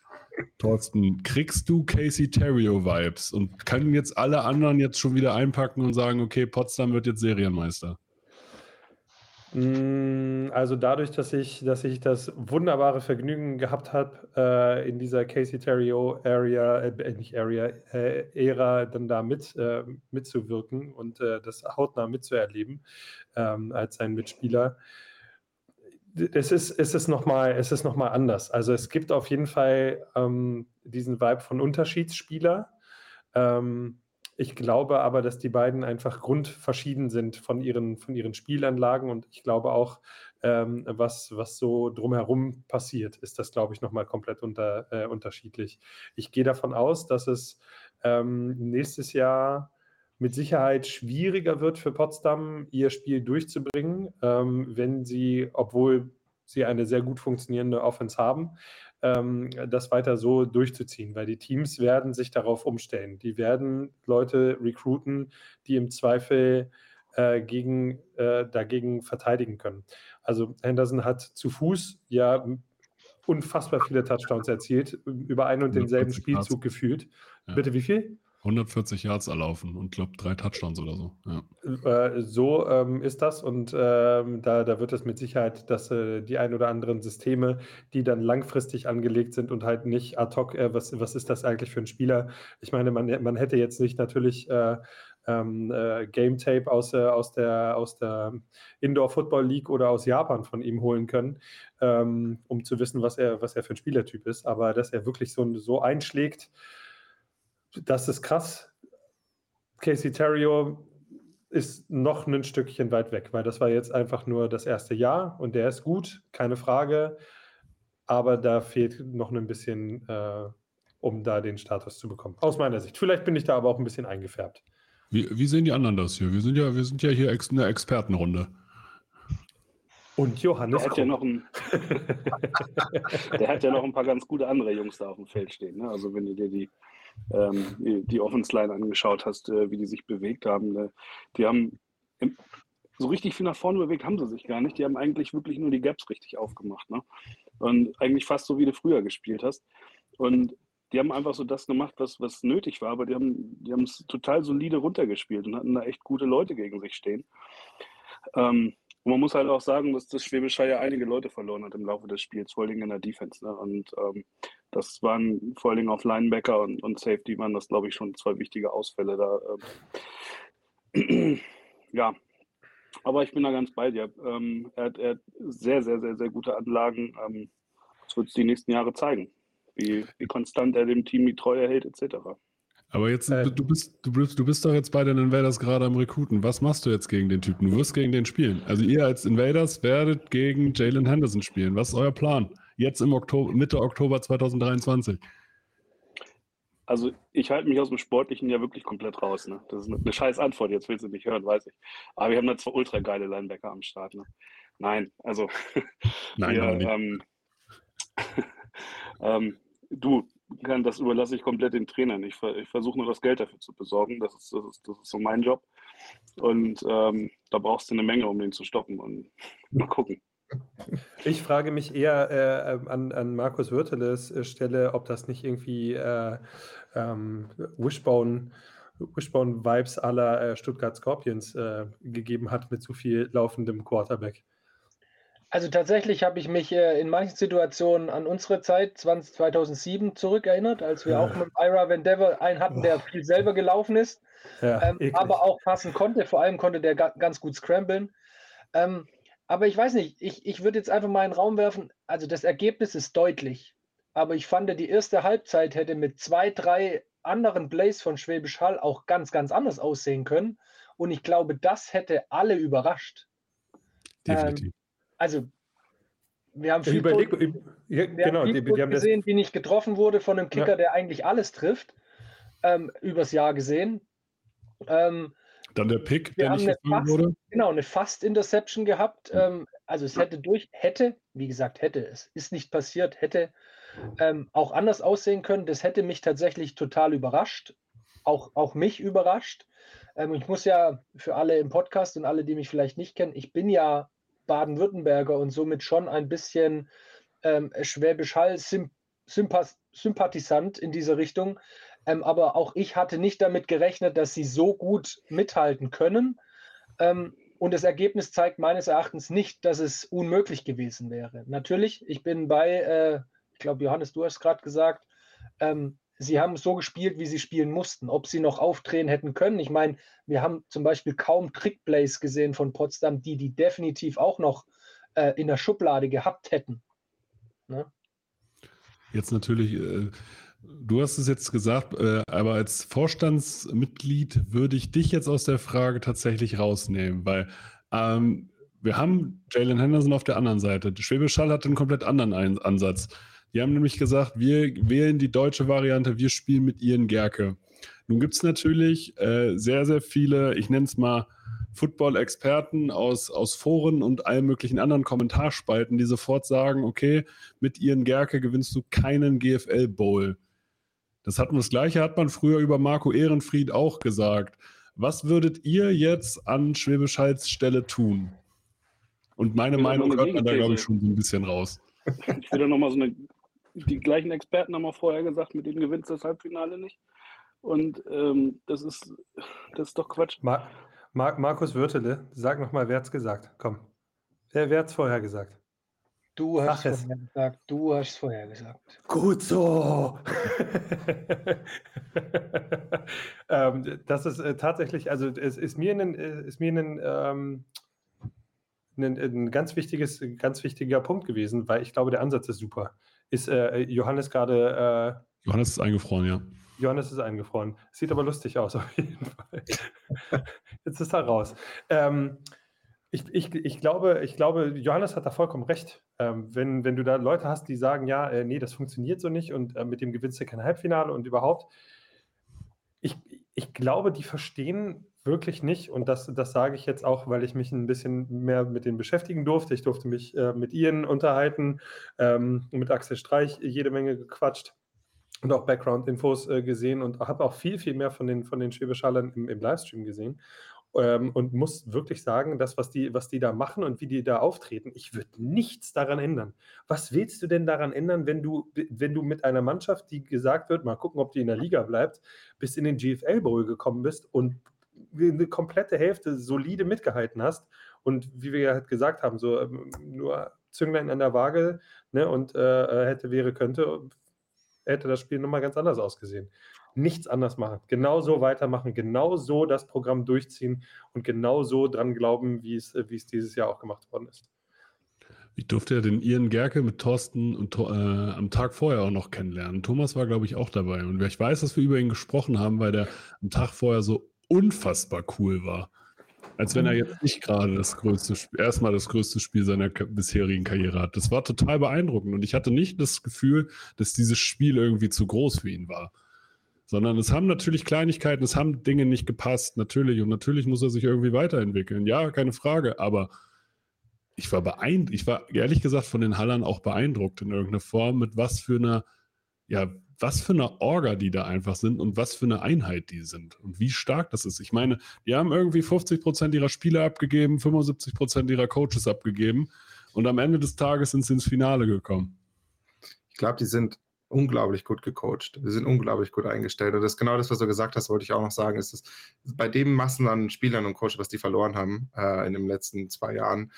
Thorsten, kriegst du Casey Terrio-Vibes und können jetzt alle anderen jetzt schon wieder einpacken und sagen, okay, Potsdam wird jetzt Serienmeister? Mm, also dadurch, dass ich, dass ich das wunderbare Vergnügen gehabt habe, äh, in dieser Casey Terrio Area, äh, nicht Area, äh, Ära dann da mit, äh, mitzuwirken und äh, das hautnah mitzuerleben ähm, als sein Mitspieler, es ist, es ist nochmal noch anders. Also es gibt auf jeden Fall ähm, diesen Vibe von Unterschiedsspieler. Ähm, ich glaube aber, dass die beiden einfach grundverschieden sind von ihren, von ihren Spielanlagen und ich glaube auch, ähm, was, was so drumherum passiert, ist das, glaube ich, nochmal komplett unter, äh, unterschiedlich. Ich gehe davon aus, dass es ähm, nächstes Jahr mit Sicherheit schwieriger wird für Potsdam, ihr Spiel durchzubringen, ähm, wenn sie, obwohl sie eine sehr gut funktionierende Offense haben, ähm, das weiter so durchzuziehen, weil die Teams werden sich darauf umstellen. Die werden Leute recruiten, die im Zweifel äh, gegen, äh, dagegen verteidigen können. Also Henderson hat zu Fuß ja unfassbar viele Touchdowns erzielt, über einen und denselben Spielzug gefühlt. Ja. Bitte wie viel? 140 Yards erlaufen und glaube drei Touchdowns oder so. Ja. Äh, so ähm, ist das und ähm, da, da wird es mit Sicherheit, dass äh, die ein oder anderen Systeme, die dann langfristig angelegt sind und halt nicht ad hoc, äh, was, was ist das eigentlich für ein Spieler? Ich meine, man, man hätte jetzt nicht natürlich äh, ähm, äh, Game Tape aus, aus der, aus der Indoor Football League oder aus Japan von ihm holen können, ähm, um zu wissen, was er, was er für ein Spielertyp ist. Aber dass er wirklich so, so einschlägt, das ist krass. Casey Terrio ist noch ein Stückchen weit weg, weil das war jetzt einfach nur das erste Jahr und der ist gut, keine Frage. Aber da fehlt noch ein bisschen, äh, um da den Status zu bekommen. Aus meiner Sicht. Vielleicht bin ich da aber auch ein bisschen eingefärbt. Wie, wie sehen die anderen das hier? Wir sind ja, wir sind ja hier ex, eine Expertenrunde. Und Johannes. Der hat, ja noch ein, der hat ja noch ein paar ganz gute andere Jungs da auf dem Feld stehen. Ne? Also wenn du dir die ähm, die Offense Line angeschaut hast, äh, wie die sich bewegt haben. Ne? Die haben im, so richtig viel nach vorne bewegt haben sie sich gar nicht. Die haben eigentlich wirklich nur die Gaps richtig aufgemacht. Ne? Und eigentlich fast so, wie du früher gespielt hast. Und die haben einfach so das gemacht, was, was nötig war, aber die haben die es total solide runtergespielt und hatten da echt gute Leute gegen sich stehen. Ähm, und man muss halt auch sagen, dass das Schwäbisch ja einige Leute verloren hat im Laufe des Spiels, vor allem in der Defense. Ne? Und ähm, das waren vor allem auf Linebacker und, und Safety waren das, glaube ich, schon zwei wichtige Ausfälle da. Ähm. ja, aber ich bin da ganz bei dir. Ähm, er, hat, er, hat, sehr, sehr, sehr, sehr gute Anlagen. Ähm, das wird es die nächsten Jahre zeigen, wie, wie konstant er dem Team die Treue hält, etc. Aber jetzt, äh, du, bist, du, bist, du bist doch jetzt bei den Invaders gerade am Rekruten. Was machst du jetzt gegen den Typen? Du wirst gegen den spielen. Also ihr als Invaders werdet gegen Jalen Henderson spielen. Was ist euer Plan? Jetzt im Oktober, Mitte Oktober 2023. Also ich halte mich aus dem Sportlichen ja wirklich komplett raus. Ne? Das ist eine scheiß Antwort, jetzt willst du nicht hören, weiß ich. Aber wir haben da zwei ultra geile Linebacker am Start. Ne? Nein, also Nein, wir, ähm, ähm, du, kann, das überlasse ich komplett den Trainern. Ich, ich versuche nur das Geld dafür zu besorgen. Das ist, das ist, das ist so mein Job. Und ähm, da brauchst du eine Menge, um den zu stoppen. Und mal gucken. Ich frage mich eher äh, an, an Markus Würteles äh, Stelle, ob das nicht irgendwie äh, ähm, Wishbone, Wishbone Vibes aller äh, Stuttgart Scorpions äh, gegeben hat mit zu viel laufendem Quarterback. Also tatsächlich habe ich mich äh, in manchen Situationen an unsere Zeit 20, 2007 zurückerinnert, als wir Ja. auch mit Ira Van Dever einen hatten, der viel selber gelaufen ist, Ja, ähm, aber auch passen konnte. Vor allem konnte der ga ganz gut scramblen. Ähm, aber ich weiß nicht, ich, ich würde jetzt einfach mal in den Raum werfen. Also das Ergebnis ist deutlich. Aber ich fand, die erste Halbzeit hätte mit zwei, drei anderen Plays von Schwäbisch Hall auch ganz, ganz anders aussehen können. Und ich glaube, das hätte alle überrascht. Definitiv. Also, wir haben viel, überleg, Tot- ja, wir genau, haben die, viel die Tot haben das, gesehen, die nicht getroffen wurde von einem Kicker, Ja. der eigentlich alles trifft, ähm, übers Jahr gesehen. Ähm, Dann der Pick, der nicht eine gefangen fast- wurde. Genau, eine Fast-Interception gehabt. Ähm, also es hätte durch, hätte, wie gesagt, hätte, es ist nicht passiert, hätte ähm, auch anders aussehen können. Das hätte mich tatsächlich total überrascht. Auch, auch mich überrascht. Ähm, ich muss ja für alle im Podcast und alle, die mich vielleicht nicht kennen, ich bin ja Baden-Württemberger und somit schon ein bisschen ähm, Schwäbisch Hall Symp Sympath Sympathisant in diese Richtung. Ähm, aber auch ich hatte nicht damit gerechnet, dass sie so gut mithalten können. Ähm, und das Ergebnis zeigt meines Erachtens nicht, dass es unmöglich gewesen wäre. Natürlich, ich bin bei, äh, ich glaube, Johannes, du hast gerade gesagt, ähm, sie haben so gespielt, wie sie spielen mussten. Ob sie noch aufdrehen hätten können. Ich meine, wir haben zum Beispiel kaum Trickplays gesehen von Potsdam, die die definitiv auch noch äh, in der Schublade gehabt hätten. Ne? Jetzt natürlich, äh, du hast es jetzt gesagt, äh, aber als Vorstandsmitglied würde ich dich jetzt aus der Frage tatsächlich rausnehmen, weil ähm, wir haben Jalen Henderson auf der anderen Seite. Schwäbisch Hall hat einen komplett anderen Ansatz. Die haben nämlich gesagt, wir wählen die deutsche Variante, wir spielen mit Ian Gerke. Nun gibt es natürlich äh, sehr, sehr viele, ich nenne es mal Football-Experten aus, aus Foren und allen möglichen anderen Kommentarspalten, die sofort sagen, okay, mit Ian Gerke gewinnst du keinen GFL Bowl. Das hatten das gleiche hat man früher über Marco Ehrenfried auch gesagt. Was würdet ihr jetzt an Schwäbisch Stelle tun? Und meine Meinung hört man da, glaube ich, schon so ein bisschen raus. Ich will da nochmal so eine. Die gleichen Experten haben auch vorher gesagt, mit denen gewinnst du das Halbfinale nicht. Und ähm, das ist das ist doch Quatsch. Mar Mar Markus Würtele, sag nochmal, wer hat's gesagt? Komm. Wer, wer hat's vorher gesagt? Du hast es. vorher gesagt. Du hast es vorher gesagt. Gut so. ähm, das ist äh, tatsächlich, also es ist mir ein, äh, ist mir ein, ähm, ein, ein ganz wichtiges, ganz wichtiger Punkt gewesen, weil ich glaube, der Ansatz ist super. Ist äh, Johannes gerade, Johannes ist eingefroren, ja. äh, Johannes ist eingefroren. Sieht aber lustig aus, auf jeden Fall. Jetzt ist er raus. Ähm, ich, ich, ich, glaube, ich glaube, Johannes hat da vollkommen recht. Ähm, wenn, wenn du da Leute hast, die sagen, ja, äh, nee, das funktioniert so nicht und äh, mit dem gewinnst du kein Halbfinale und überhaupt. Ich, ich glaube, die verstehen wirklich nicht, und das, das sage ich jetzt auch, weil ich mich ein bisschen mehr mit denen beschäftigen durfte. Ich durfte mich äh, mit ihnen unterhalten, ähm, mit Axel Streich jede Menge gequatscht und auch Background-Infos äh, gesehen und habe auch viel, viel mehr von den, von den Schwäbischallern im, im Livestream gesehen. Ähm, und muss wirklich sagen, das, was die, was die da machen und wie die da auftreten, ich würde nichts daran ändern. Was willst du denn daran ändern, wenn du, wenn du mit einer Mannschaft, die gesagt wird, mal gucken, ob die in der Liga bleibt, bis in den GFL Bowl gekommen bist und eine komplette Hälfte solide mitgehalten hast und wie wir ja halt gesagt haben, so ähm, nur Zünglein an der Waage ne, und äh, hätte, wäre, könnte, hätte das Spiel nochmal ganz anders ausgesehen. Nichts anders machen, genau so weitermachen, genau so das Programm durchziehen und genau so dran glauben, wie es, wie es dieses Jahr auch gemacht worden ist. Ich durfte ja den Ian Gerke mit Thorsten und, äh, am Tag vorher auch noch kennenlernen. Thomas war, glaube ich, auch dabei. Und ich weiß, dass wir über ihn gesprochen haben, weil der am Tag vorher so unfassbar cool war. Als wenn er jetzt nicht gerade das größte, erstmal das größte Spiel seiner bisherigen Karriere hat. Das war total beeindruckend. Und ich hatte nicht das Gefühl, dass dieses Spiel irgendwie zu groß für ihn war. Sondern es haben natürlich Kleinigkeiten, es haben Dinge nicht gepasst, natürlich. Und natürlich muss er sich irgendwie weiterentwickeln. Ja, keine Frage. Aber ich war beeindruckt, ich war ehrlich gesagt von den Hallern auch beeindruckt in irgendeiner Form, mit was für einer, ja, was für eine Orga die da einfach sind und was für eine Einheit die sind und wie stark das ist. Ich meine, die haben irgendwie 50 Prozent ihrer Spieler abgegeben, 75 Prozent ihrer Coaches abgegeben und am Ende des Tages sind sie ins Finale gekommen. Ich glaube, die sind unglaublich gut gecoacht. Wir sind unglaublich gut eingestellt. Und das ist genau das, was du gesagt hast, wollte ich auch noch sagen, ist es bei dem Massen an Spielern und Coaches, was die verloren haben äh, in den letzten zwei Jahren,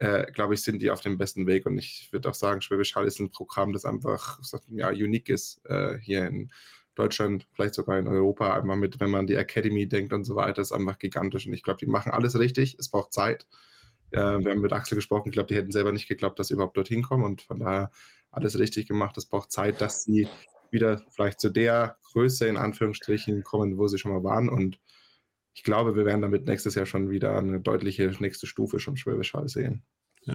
äh, glaube ich, sind die auf dem besten Weg. Und ich würde auch sagen, Schwäbisch Hall ist ein Programm, das einfach ja, unique ist äh, hier in Deutschland, vielleicht sogar in Europa. Einmal mit, wenn man die Academy denkt und so weiter, ist einfach gigantisch. Und ich glaube, die machen alles richtig. Es braucht Zeit. Äh, wir haben mit Axel gesprochen. Ich glaube, die hätten selber nicht geglaubt, dass sie überhaupt dorthin kommen. Und von daher alles richtig gemacht. Es braucht Zeit, dass sie wieder vielleicht zu der Größe in Anführungsstrichen kommen, wo sie schon mal waren. Und ich glaube, wir werden damit nächstes Jahr schon wieder eine deutliche nächste Stufe schon Schwäbisch Hall sehen. Ja.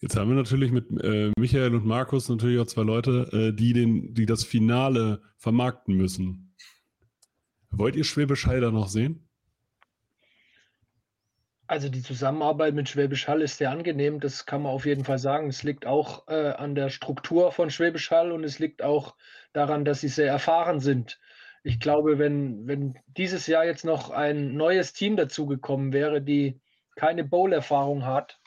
Jetzt haben wir natürlich mit äh, Michael und Markus natürlich auch zwei Leute, äh, die, den, die das Finale vermarkten müssen. Wollt ihr Schwäbisch Hall da noch sehen? Also die Zusammenarbeit mit Schwäbisch Hall ist sehr angenehm, das kann man auf jeden Fall sagen. Es liegt auch äh, an der Struktur von Schwäbisch Hall und es liegt auch daran, dass sie sehr erfahren sind. Ich glaube, wenn, wenn dieses Jahr jetzt noch ein neues Team dazugekommen wäre, die keine Bowl-Erfahrung hat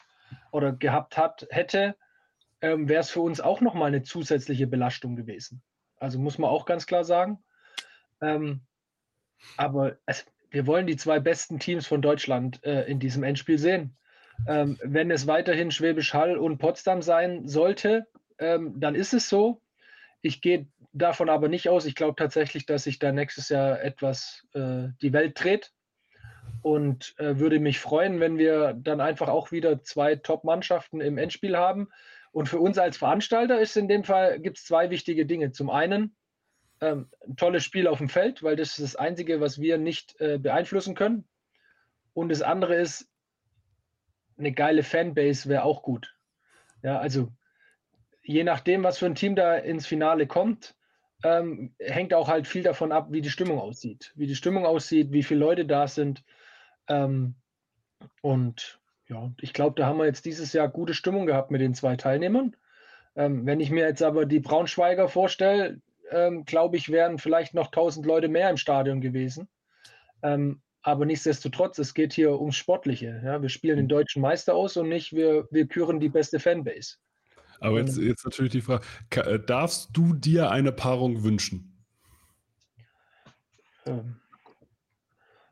oder gehabt hat, hätte, ähm, wäre es für uns auch nochmal eine zusätzliche Belastung gewesen. Also muss man auch ganz klar sagen. Ähm, aber es, wir wollen die zwei besten Teams von Deutschland äh, in diesem Endspiel sehen. Ähm, wenn es weiterhin Schwäbisch Hall und Potsdam sein sollte, ähm, dann ist es so. Ich gehe davon aber nicht aus. Ich glaube tatsächlich, dass sich da nächstes Jahr etwas äh, die Welt dreht und äh, würde mich freuen, wenn wir dann einfach auch wieder zwei Top-Mannschaften im Endspiel haben. Und für uns als Veranstalter ist in dem Fall gibt es zwei wichtige Dinge. Zum einen ähm, ein tolles Spiel auf dem Feld, weil das ist das Einzige, was wir nicht äh, beeinflussen können. Und das andere ist, eine geile Fanbase wäre auch gut. Ja, also je nachdem, was für ein Team da ins Finale kommt, ähm, hängt auch halt viel davon ab, wie die Stimmung aussieht. Wie die Stimmung aussieht, wie viele Leute da sind. Ähm, und ja, ich glaube, da haben wir jetzt dieses Jahr gute Stimmung gehabt mit den zwei Teilnehmern. Ähm, wenn ich mir jetzt aber die Braunschweiger vorstelle, ähm, glaube ich, wären vielleicht noch 1000 Leute mehr im Stadion gewesen. Ähm, aber nichtsdestotrotz, es geht hier ums Sportliche. Ja? Wir spielen den mhm. deutschen Meister aus und nicht, wir, wir küren die beste Fanbase. Aber jetzt, jetzt natürlich die Frage: äh, Darfst du dir eine Paarung wünschen? Ähm,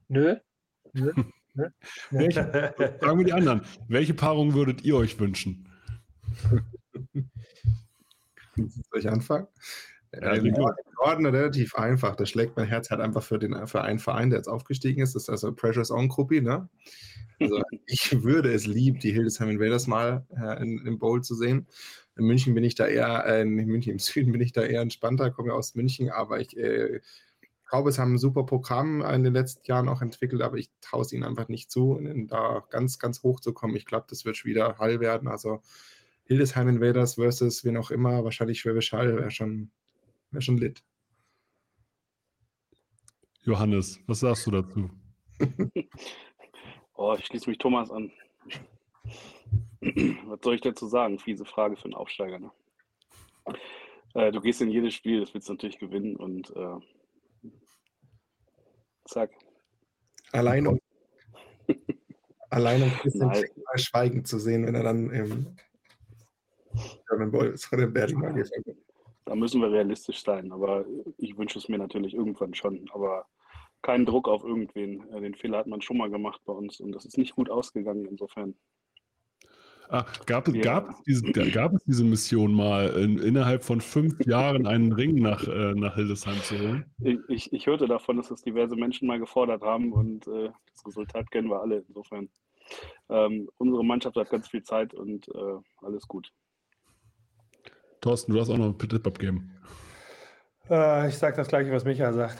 nö. nö. nö. Welche, fragen wir die anderen. Welche Paarung würdet ihr euch wünschen? Soll ich anfangen? Ja, Im Norden relativ einfach. Da schlägt mein Herz halt einfach für, den, für einen Verein, der jetzt aufgestiegen ist. Das ist also Precious Own Gruppi. Ne? Also ich würde es lieben, die Hildesheim Invaders mal äh, in, im Bowl zu sehen. In München bin ich da eher, äh, in München im Süden bin ich da eher entspannter, komme ja aus München, aber ich äh, glaube, es haben ein super Programm in den letzten Jahren auch entwickelt, aber ich traue es ihnen einfach nicht zu, da ganz, ganz hoch zu kommen. Ich glaube, das wird wieder Hall werden. Also Hildesheim Invaders versus wen auch immer, wahrscheinlich Schwäbisch Hall wäre schon Wäre schon lit. Johannes, was sagst du dazu? oh, ich schließe mich Thomas an. was soll ich dazu sagen? Fiese Frage für einen Aufsteiger. Ne? Äh, du gehst in jedes Spiel, das willst du natürlich gewinnen und äh, zack. Allein um, allein um ein bisschen Schweigen zu sehen, wenn er dann im German Boy ist oder im Berliner. Da müssen wir realistisch sein, aber ich wünsche es mir natürlich irgendwann schon. Aber keinen Druck auf irgendwen. Den Fehler hat man schon mal gemacht bei uns und das ist nicht gut ausgegangen insofern. Ah, gab, ja. gab, es diese, gab es diese Mission mal, in, innerhalb von fünf Jahren einen Ring nach, äh, nach Hildesheim zu holen? Ich, ich, hörte davon, dass das diverse Menschen mal gefordert haben und äh, das Resultat kennen wir alle. Insofern, ähm, unsere Mannschaft hat ganz viel Zeit und äh, alles gut. Thorsten, du hast auch noch einen Tipp abgeben. Äh, ich sage das gleiche, was Micha sagt.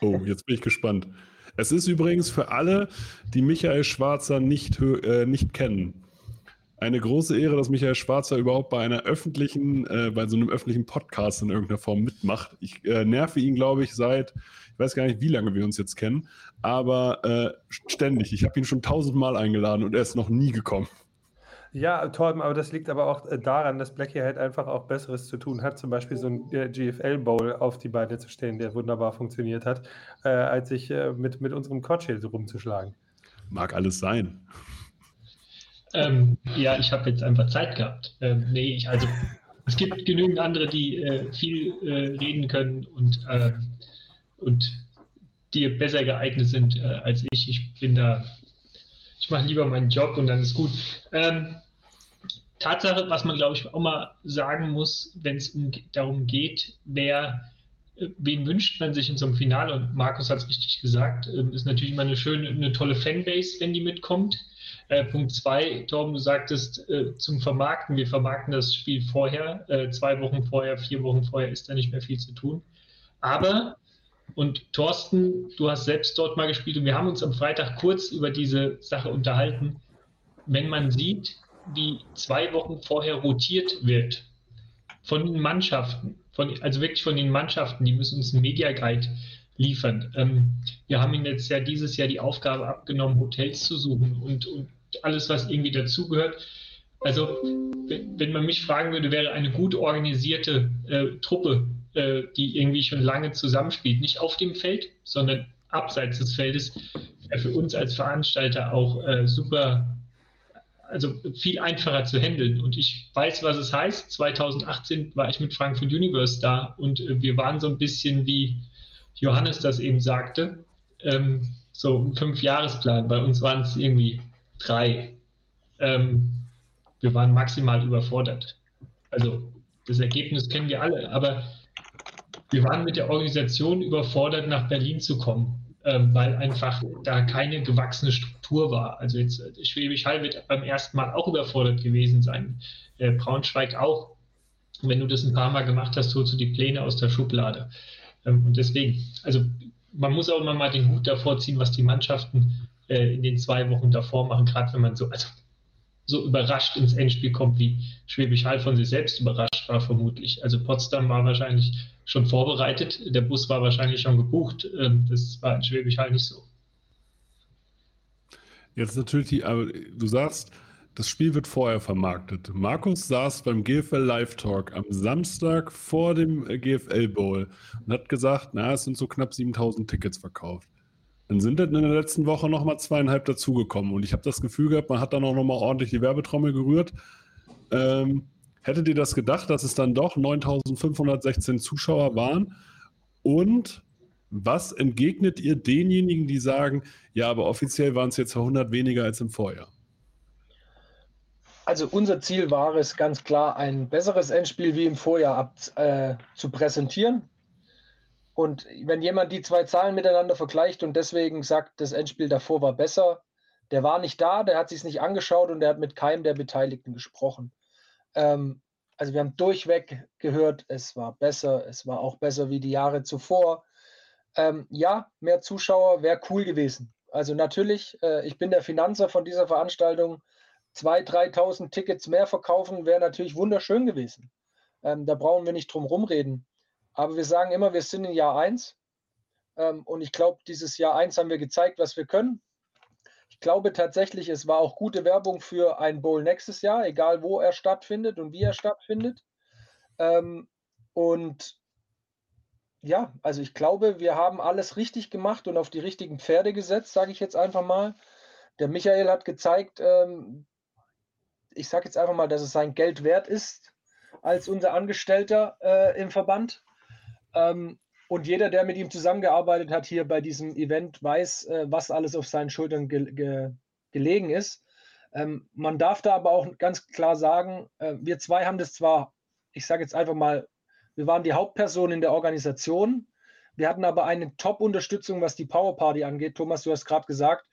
Oh, jetzt bin ich gespannt. Es ist übrigens für alle, die Michael Schwarzer nicht, äh, nicht kennen, eine große Ehre, dass Michael Schwarzer überhaupt bei einer öffentlichen, äh, bei so einem öffentlichen Podcast in irgendeiner Form mitmacht. Ich äh, nerve ihn, glaube ich, seit, ich weiß gar nicht, wie lange wir uns jetzt kennen, aber äh, ständig. Ich habe ihn schon tausendmal eingeladen und er ist noch nie gekommen. Ja, Torben, aber das liegt aber auch äh, daran, dass Blackie halt einfach auch Besseres zu tun hat, zum Beispiel so ein äh, GFL-Bowl auf die Beine zu stellen, der wunderbar funktioniert hat, äh, als sich äh, mit, mit unserem Coachill rumzuschlagen. Mag alles sein. Ähm, ja, ich habe jetzt einfach Zeit gehabt. Ähm, nee, ich, also es gibt genügend andere, die äh, viel äh, reden können und, und die besser geeignet sind als ich. Ich bin da ich mache lieber meinen Job und dann ist gut. Ähm, Tatsache, was man glaube ich auch mal sagen muss, wenn es um, darum geht, wer äh, wen wünscht man sich in so einem Finale? Und Markus hat es richtig gesagt, ähm, ist natürlich immer eine schöne, eine tolle Fanbase, wenn die mitkommt. Äh, Punkt zwei, Torben, du sagtest äh, zum Vermarkten, wir vermarkten das Spiel vorher, äh, zwei Wochen vorher, vier Wochen vorher ist da nicht mehr viel zu tun. Aber, und Thorsten, du hast selbst dort mal gespielt und wir haben uns am Freitag kurz über diese Sache unterhalten. Wenn man sieht, wie zwei Wochen vorher rotiert wird von den Mannschaften, von, also wirklich von den Mannschaften, die müssen uns einen Media Guide liefern. Ähm, wir haben ihnen jetzt ja dieses Jahr die Aufgabe abgenommen, Hotels zu suchen und, und alles, was irgendwie dazugehört. Also, wenn, man mich fragen würde, wäre eine gut organisierte äh, Truppe, äh, die irgendwie schon lange zusammenspielt, nicht auf dem Feld, sondern abseits des Feldes, für uns als Veranstalter auch äh, super also viel einfacher zu handeln. Und ich weiß, was es heißt. 2018 war ich mit Frankfurt Universe da und äh, wir waren so ein bisschen wie Johannes das eben sagte, ähm, so ein Fünfjahresplan. Bei uns waren es irgendwie drei. Ähm, wir waren maximal überfordert. Also das Ergebnis kennen wir alle, aber wir waren mit der Organisation überfordert, nach Berlin zu kommen ähm, weil einfach da keine gewachsene Struktur war. Also jetzt äh, Schwäbisch Hall wird beim ersten Mal auch überfordert gewesen sein. Äh, Braunschweig auch. wenn du das ein paar Mal gemacht hast, holst du die Pläne aus der Schublade. Ähm, und deswegen, also man muss auch immer mal den Hut davor ziehen, was die Mannschaften äh, in den zwei Wochen davor machen, gerade wenn man so, also so überrascht ins Endspiel kommt, wie Schwäbisch Hall von sich selbst überrascht war, vermutlich. Also Potsdam war wahrscheinlich schon vorbereitet, der Bus war wahrscheinlich schon gebucht. Ähm, das war in Schwäbisch Hall nicht so. Jetzt natürlich, aber du sagst, das Spiel wird vorher vermarktet. Markus saß beim GFL Live Talk am Samstag vor dem GFL Bowl und hat gesagt, na, es sind so knapp 7000 Tickets verkauft. Dann sind in der letzten Woche nochmal zweieinhalb dazugekommen. Und ich habe das Gefühl gehabt, man hat dann auch nochmal ordentlich die Werbetrommel gerührt. Ähm, hättet ihr das gedacht, dass es dann doch 9516 Zuschauer waren? Und was entgegnet ihr denjenigen, die sagen, ja, aber offiziell waren es jetzt 100 weniger als im Vorjahr? Also unser Ziel war es ganz klar, ein besseres Endspiel wie im Vorjahr ab, äh, zu präsentieren. Und wenn jemand die zwei Zahlen miteinander vergleicht und deswegen sagt, das Endspiel davor war besser, der war nicht da, der hat sich nicht angeschaut und der hat mit keinem der Beteiligten gesprochen. Ähm, also wir haben durchweg gehört, es war besser, es war auch besser wie die Jahre zuvor. Ähm, ja, mehr Zuschauer wäre cool gewesen. Also natürlich, äh, ich bin der Finanzer von dieser Veranstaltung. 2.000, 3.000 Tickets mehr verkaufen wäre natürlich wunderschön gewesen. Ähm, da brauchen wir nicht drum rumreden. Aber wir sagen immer, wir sind in Jahr 1. Ähm, und ich glaube, dieses Jahr 1 haben wir gezeigt, was wir können. Ich glaube tatsächlich, es war auch gute Werbung für ein Bowl nächstes Jahr, egal wo er stattfindet und wie er stattfindet. Ähm, und ja, also ich glaube, wir haben alles richtig gemacht und auf die richtigen Pferde gesetzt, sage ich jetzt einfach mal. Der Michael hat gezeigt, ähm, ich sage jetzt einfach mal, dass es sein Geld wert ist als unser Angestellter äh, im Verband. Ähm, und jeder, der mit ihm zusammengearbeitet hat hier bei diesem Event, weiß, äh, was alles auf seinen Schultern ge ge gelegen ist. Ähm, man darf da aber auch ganz klar sagen, äh, wir zwei haben das zwar, ich sage jetzt einfach mal, wir waren die Hauptperson in der Organisation. Wir hatten aber eine Top-Unterstützung, was die Power Party angeht. Thomas, du hast gerade gesagt,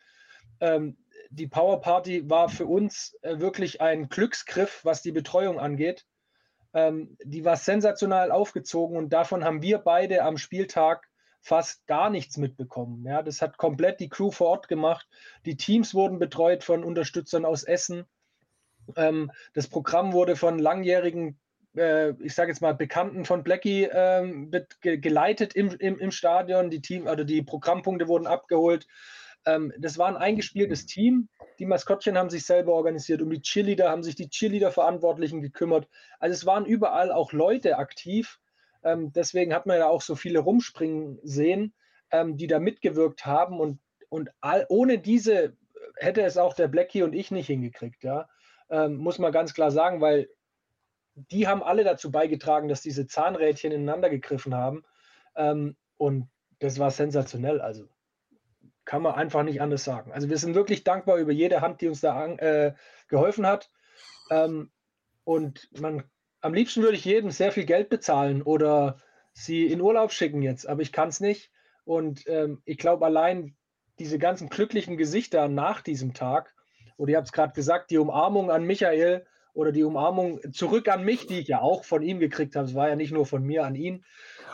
ähm, die Power Party war für uns äh, wirklich ein Glücksgriff, was die Betreuung angeht. Ähm, die war sensationell aufgezogen und davon haben wir beide am Spieltag fast gar nichts mitbekommen. Ja, das hat komplett die Crew vor Ort gemacht. Die Teams wurden betreut von Unterstützern aus Essen. Ähm, das Programm wurde von langjährigen, äh, ich sage jetzt mal, Bekannten von Blackie ähm, ge geleitet im, im, im Stadion. Die Team, also die Programmpunkte wurden abgeholt. Ähm, das war ein eingespieltes Team. Die Maskottchen haben sich selber organisiert. Um die Cheerleader haben sich die Cheerleader-Verantwortlichen gekümmert. Also es waren überall auch Leute aktiv. Ähm, deswegen hat man ja auch so viele rumspringen sehen, ähm, die da mitgewirkt haben. Und, und all, ohne diese hätte es auch der Blackie und ich nicht hingekriegt. Ja? Ähm, muss man ganz klar sagen, weil die haben alle dazu beigetragen, dass diese Zahnrädchen ineinander gegriffen haben. Ähm, und das war sensationell. Also Kann man einfach nicht anders sagen. Also wir sind wirklich dankbar über jede Hand, die uns da an, äh, geholfen hat. Ähm, und man, am liebsten würde ich jedem sehr viel Geld bezahlen oder sie in Urlaub schicken jetzt, aber ich kann es nicht. Und ähm, ich glaube, allein diese ganzen glücklichen Gesichter nach diesem Tag, oder ihr habt es gerade gesagt, die Umarmung an Michael oder die Umarmung zurück an mich, die ich ja auch von ihm gekriegt habe, es war ja nicht nur von mir an ihn.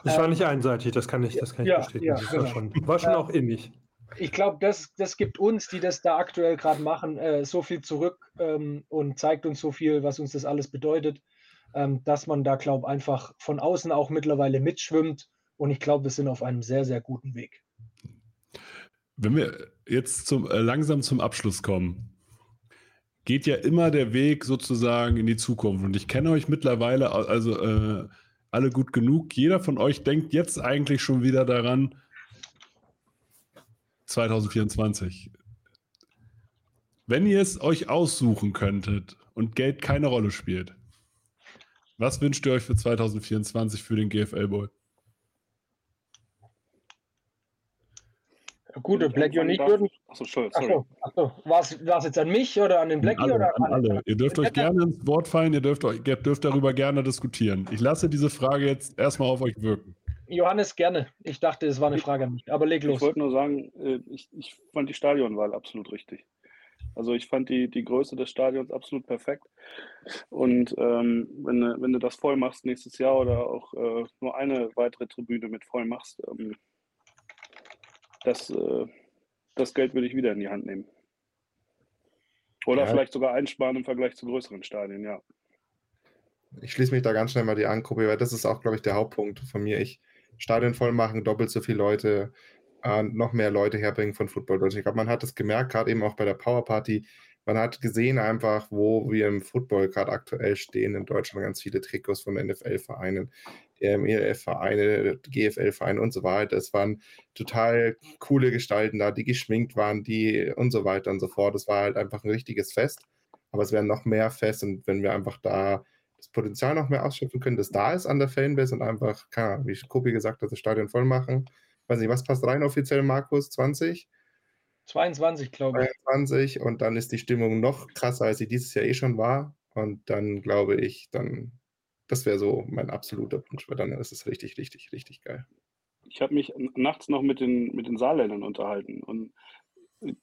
Es war ähm, nicht einseitig, das kann ich, das kann ich ja, bestätigen. Ja, das genau. war schon, war schon äh, auch innig ich glaube, das, das gibt uns, die das da aktuell gerade machen, äh, so viel zurück ähm, und zeigt uns so viel, was uns das alles bedeutet, ähm, dass man da, glaube ich, einfach von außen auch mittlerweile mitschwimmt. Und ich glaube, wir sind auf einem sehr, sehr guten Weg. Wenn wir jetzt zum, äh, langsam zum Abschluss kommen, geht ja immer der Weg sozusagen in die Zukunft. Und ich kenne euch mittlerweile, also äh, alle gut genug. Jeder von euch denkt jetzt eigentlich schon wieder daran, 2024. Wenn ihr es euch aussuchen könntet und Geld keine Rolle spielt, was wünscht ihr euch für 2024 für den GFL Bowl? Gut, und Blackie und ich würden. Achso, sorry. Achso, achso. War es jetzt an mich oder an den Blackie? An alle, oder an alle. Ihr dürft euch gerne ins Wort fallen, ihr dürft, euch, dürft darüber gerne diskutieren. Ich lasse diese Frage jetzt erstmal auf euch wirken. Johannes, gerne. Ich dachte, es war eine Frage an mich, aber leg los. Ich wollte nur sagen, äh, ich, ich fand die Stadionwahl absolut richtig. Also ich fand die, die Größe des Stadions absolut perfekt. Und ähm, wenn, du, wenn du das voll machst nächstes Jahr oder auch äh, nur eine weitere Tribüne mit voll machst, ähm, das, äh, das Geld würde ich wieder in die Hand nehmen. Oder ja. vielleicht sogar einsparen im Vergleich zu größeren Stadien, ja. Ich schließe mich da ganz schnell mal die Angruppe, weil das ist auch, glaube ich, der Hauptpunkt von mir. Ich Stadion voll machen, doppelt so viele Leute, äh, noch mehr Leute herbringen von Football Deutschland. Ich glaube, man hat das gemerkt, gerade eben auch bei der Power Party. Man hat gesehen einfach, wo wir im Football gerade aktuell stehen. In Deutschland ganz viele Trikots von NFL-Vereinen, ELF-Vereine, GFL-Vereine und so weiter. Es waren total coole Gestalten da, die geschminkt waren, die und so weiter und so fort. Es war halt einfach ein richtiges Fest. Aber es wäre noch mehr Fest und wenn wir einfach da das Potenzial noch mehr ausschöpfen können, das da ist an der Fanbase und einfach, keine Ahnung, wie Kopi gesagt hat, das Stadion voll machen. Weiß nicht, was passt rein offiziell, Markus? 20? 22, glaube ich. 22 und dann ist die Stimmung noch krasser, als sie dieses Jahr eh schon war. Und dann glaube ich, dann, das wäre so mein absoluter Wunsch, weil dann ist es richtig, richtig, richtig geil. Ich habe mich nachts noch mit den, mit den Saarländern unterhalten und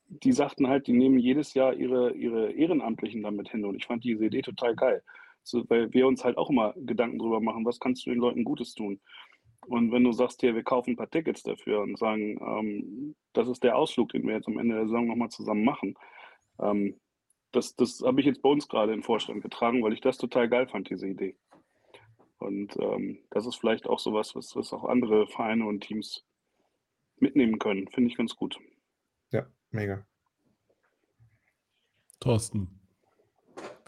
die sagten halt, die nehmen jedes Jahr ihre, ihre Ehrenamtlichen damit hin und ich fand diese Idee total geil. So, weil wir uns halt auch immer Gedanken darüber machen, was kannst du den Leuten Gutes tun. Und wenn du sagst, hier, wir kaufen ein paar Tickets dafür und sagen, ähm, das ist der Ausflug, den wir jetzt am Ende der Saison nochmal zusammen machen, ähm, das, das habe ich jetzt bei uns gerade in den Vorstand getragen, weil ich das total geil fand, diese Idee. Und ähm, das ist vielleicht auch sowas, was, was auch andere Vereine und Teams mitnehmen können. Finde ich ganz gut. Ja, mega. Thorsten.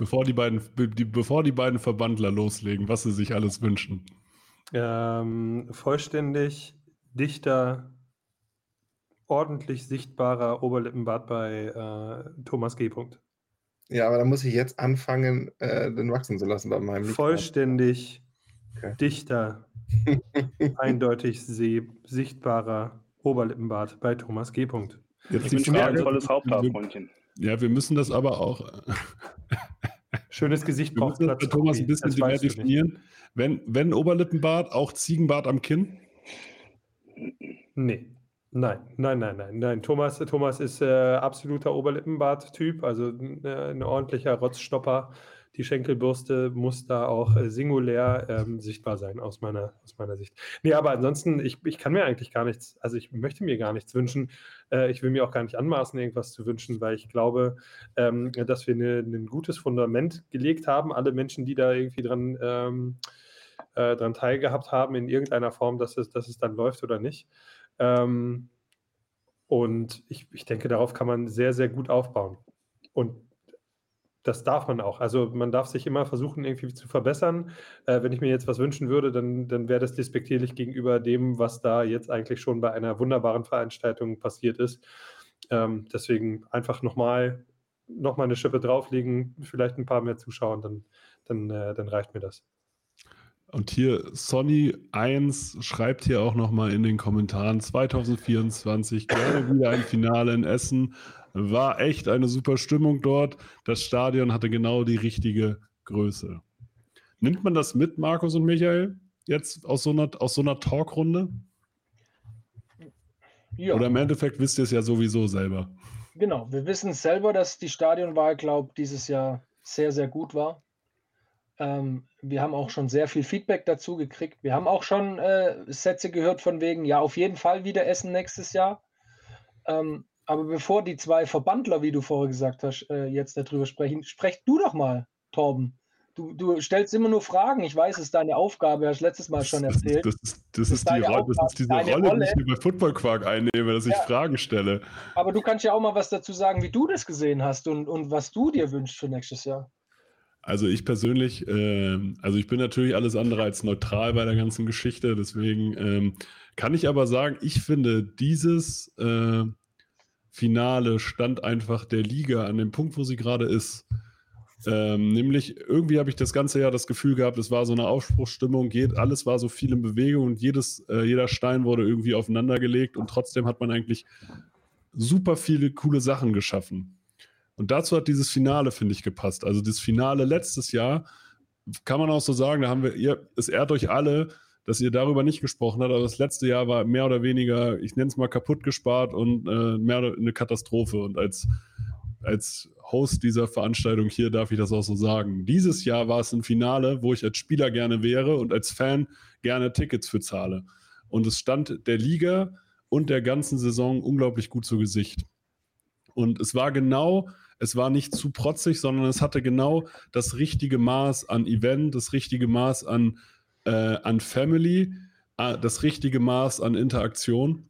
Bevor die beiden, die, bevor die beiden Verbandler loslegen, was sie sich alles wünschen. Ähm, vollständig, dichter, ordentlich sichtbarer Oberlippenbart bei äh, Thomas G. Ja, aber da muss ich jetzt anfangen, äh, den wachsen zu lassen bei meinem Vollständig, okay. dichter, eindeutig sichtbarer Oberlippenbart bei Thomas G. Jetzt ich wünsche mir ein tolles Haupthaarfreundchen. Ja, wir müssen das aber auch. Schönes Gesicht braucht Platz. Thomas ein bisschen mehr definieren. Wenn, wenn Oberlippenbart, auch Ziegenbart am Kinn? Nee. Nein, nein, nein, nein, nein. Thomas, Thomas ist äh, absoluter Oberlippenbart-Typ, also äh, ein ordentlicher Rotzstopper die Schenkelbürste muss da auch äh, singulär ähm, sichtbar sein, aus meiner, aus meiner Sicht. Nee, aber ansonsten, ich, ich kann mir eigentlich gar nichts, also ich möchte mir gar nichts wünschen. Äh, ich will mir auch gar nicht anmaßen, irgendwas zu wünschen, weil ich glaube, ähm, dass wir eine, ein gutes Fundament gelegt haben. Alle Menschen, die da irgendwie dran, ähm, äh, dran teilgehabt haben, in irgendeiner Form, dass es, dass es dann läuft oder nicht. Ähm, und ich, ich denke, darauf kann man sehr, sehr gut aufbauen. Und das darf man auch. Also man darf sich immer versuchen, irgendwie zu verbessern. Äh, wenn ich mir jetzt was wünschen würde, dann, dann wäre das despektierlich gegenüber dem, was da jetzt eigentlich schon bei einer wunderbaren Veranstaltung passiert ist. Ähm, deswegen einfach nochmal noch mal eine Schippe drauflegen, vielleicht ein paar mehr Zuschauer, dann, dann, äh, dann reicht mir das. Und hier Sonny1 schreibt hier auch nochmal in den Kommentaren 2024 gerne wieder ein Finale in Essen. War echt eine super Stimmung dort. Das Stadion hatte genau die richtige Größe. Nimmt man das mit, Markus und Michael, jetzt aus so einer, aus so einer Talkrunde? Ja. Oder im Endeffekt wisst ihr es ja sowieso selber. Genau, wir wissen selber, dass die Stadionwahl, glaube ich, dieses Jahr sehr, sehr gut war. Ähm, wir haben auch schon sehr viel Feedback dazu gekriegt. Wir haben auch schon äh, Sätze gehört von wegen, ja, auf jeden Fall wieder Essen nächstes Jahr. Ähm, aber bevor die zwei Verbandler, wie du vorher gesagt hast, äh, jetzt darüber sprechen, sprech du doch mal, Torben. Du, du, stellst immer nur Fragen. Ich weiß, es ist deine Aufgabe, hast letztes Mal schon erzählt. Das, das, das, ist, die Rolle, das ist diese Rolle, Rolle, die ich bei Football Quark einnehme, dass ja. ich Fragen stelle. Aber du kannst ja auch mal was dazu sagen, wie du das gesehen hast und, und was du dir wünschst für nächstes Jahr. Also ich persönlich, äh, also ich bin natürlich alles andere als neutral bei der ganzen Geschichte, deswegen ähm, kann ich aber sagen, ich finde dieses äh, Finale stand einfach der Liga an dem Punkt, wo sie gerade ist. Ähm, nämlich irgendwie habe ich das ganze Jahr das Gefühl gehabt, es war so eine Aufbruchsstimmung, alles war so viel in Bewegung und jedes, äh, jeder Stein wurde irgendwie aufeinandergelegt und trotzdem hat man eigentlich super viele coole Sachen geschaffen. Und dazu hat dieses Finale, finde ich, gepasst. Also das Finale letztes Jahr, kann man auch so sagen, da haben wir, ihr, es ehrt euch alle, dass ihr darüber nicht gesprochen habt, aber das letzte Jahr war mehr oder weniger, ich nenne es mal kaputt gespart und äh, mehr eine Katastrophe. Und als, als Host dieser Veranstaltung hier darf ich das auch so sagen. Dieses Jahr war es ein Finale, wo ich als Spieler gerne wäre und als Fan gerne Tickets für zahle. Und es stand der Liga und der ganzen Saison unglaublich gut zu Gesicht. Und es war genau es war nicht zu protzig, sondern es hatte genau das richtige Maß an Event, das richtige Maß an, äh, an Family, äh, das richtige Maß an Interaktion.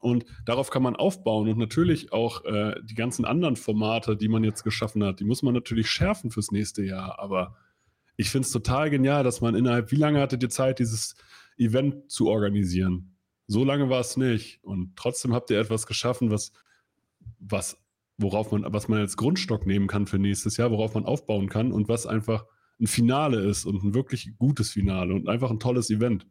Und darauf kann man aufbauen und natürlich auch äh, die ganzen anderen Formate, die man jetzt geschaffen hat, die muss man natürlich schärfen fürs nächste Jahr. Aber ich finde es total genial, dass man innerhalb, wie lange hattet ihr Zeit, dieses Event zu organisieren? So lange war es nicht. Und trotzdem habt ihr etwas geschaffen, was, was worauf man, was man als Grundstock nehmen kann für nächstes Jahr, worauf man aufbauen kann und was einfach ein Finale ist und ein wirklich gutes Finale und einfach ein tolles Event.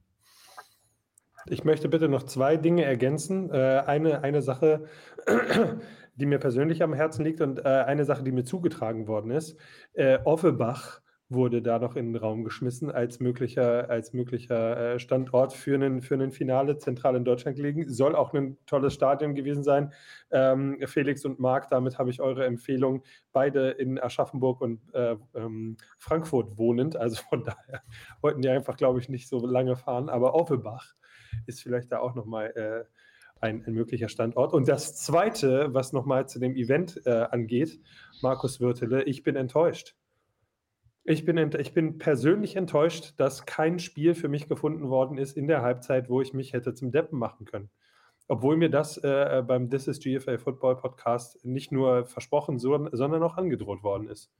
Ich möchte bitte noch zwei Dinge ergänzen. Äh, eine, eine Sache, die mir persönlich am Herzen liegt und äh, eine Sache, die mir zugetragen worden ist. Äh, Offenbach wurde da noch in den Raum geschmissen als möglicher, als möglicher äh, Standort für einen, für einen Finale zentral in Deutschland gelegen. Soll auch ein tolles Stadion gewesen sein. Ähm, Felix und Marc, damit habe ich eure Empfehlung, beide in Aschaffenburg und äh, ähm, Frankfurt wohnend. Also von daher wollten die einfach, glaube ich, nicht so lange fahren. Aber Offenbach ist vielleicht da auch nochmal äh, ein, ein möglicher Standort. Und das Zweite, was nochmal zu dem Event äh, angeht, Markus Wirtele, ich bin enttäuscht. Ich bin, ich bin persönlich enttäuscht, dass kein Spiel für mich gefunden worden ist in der Halbzeit, wo ich mich hätte zum Deppen machen können. Obwohl mir das äh, beim This is GFA Football Podcast nicht nur versprochen, sondern auch angedroht worden ist.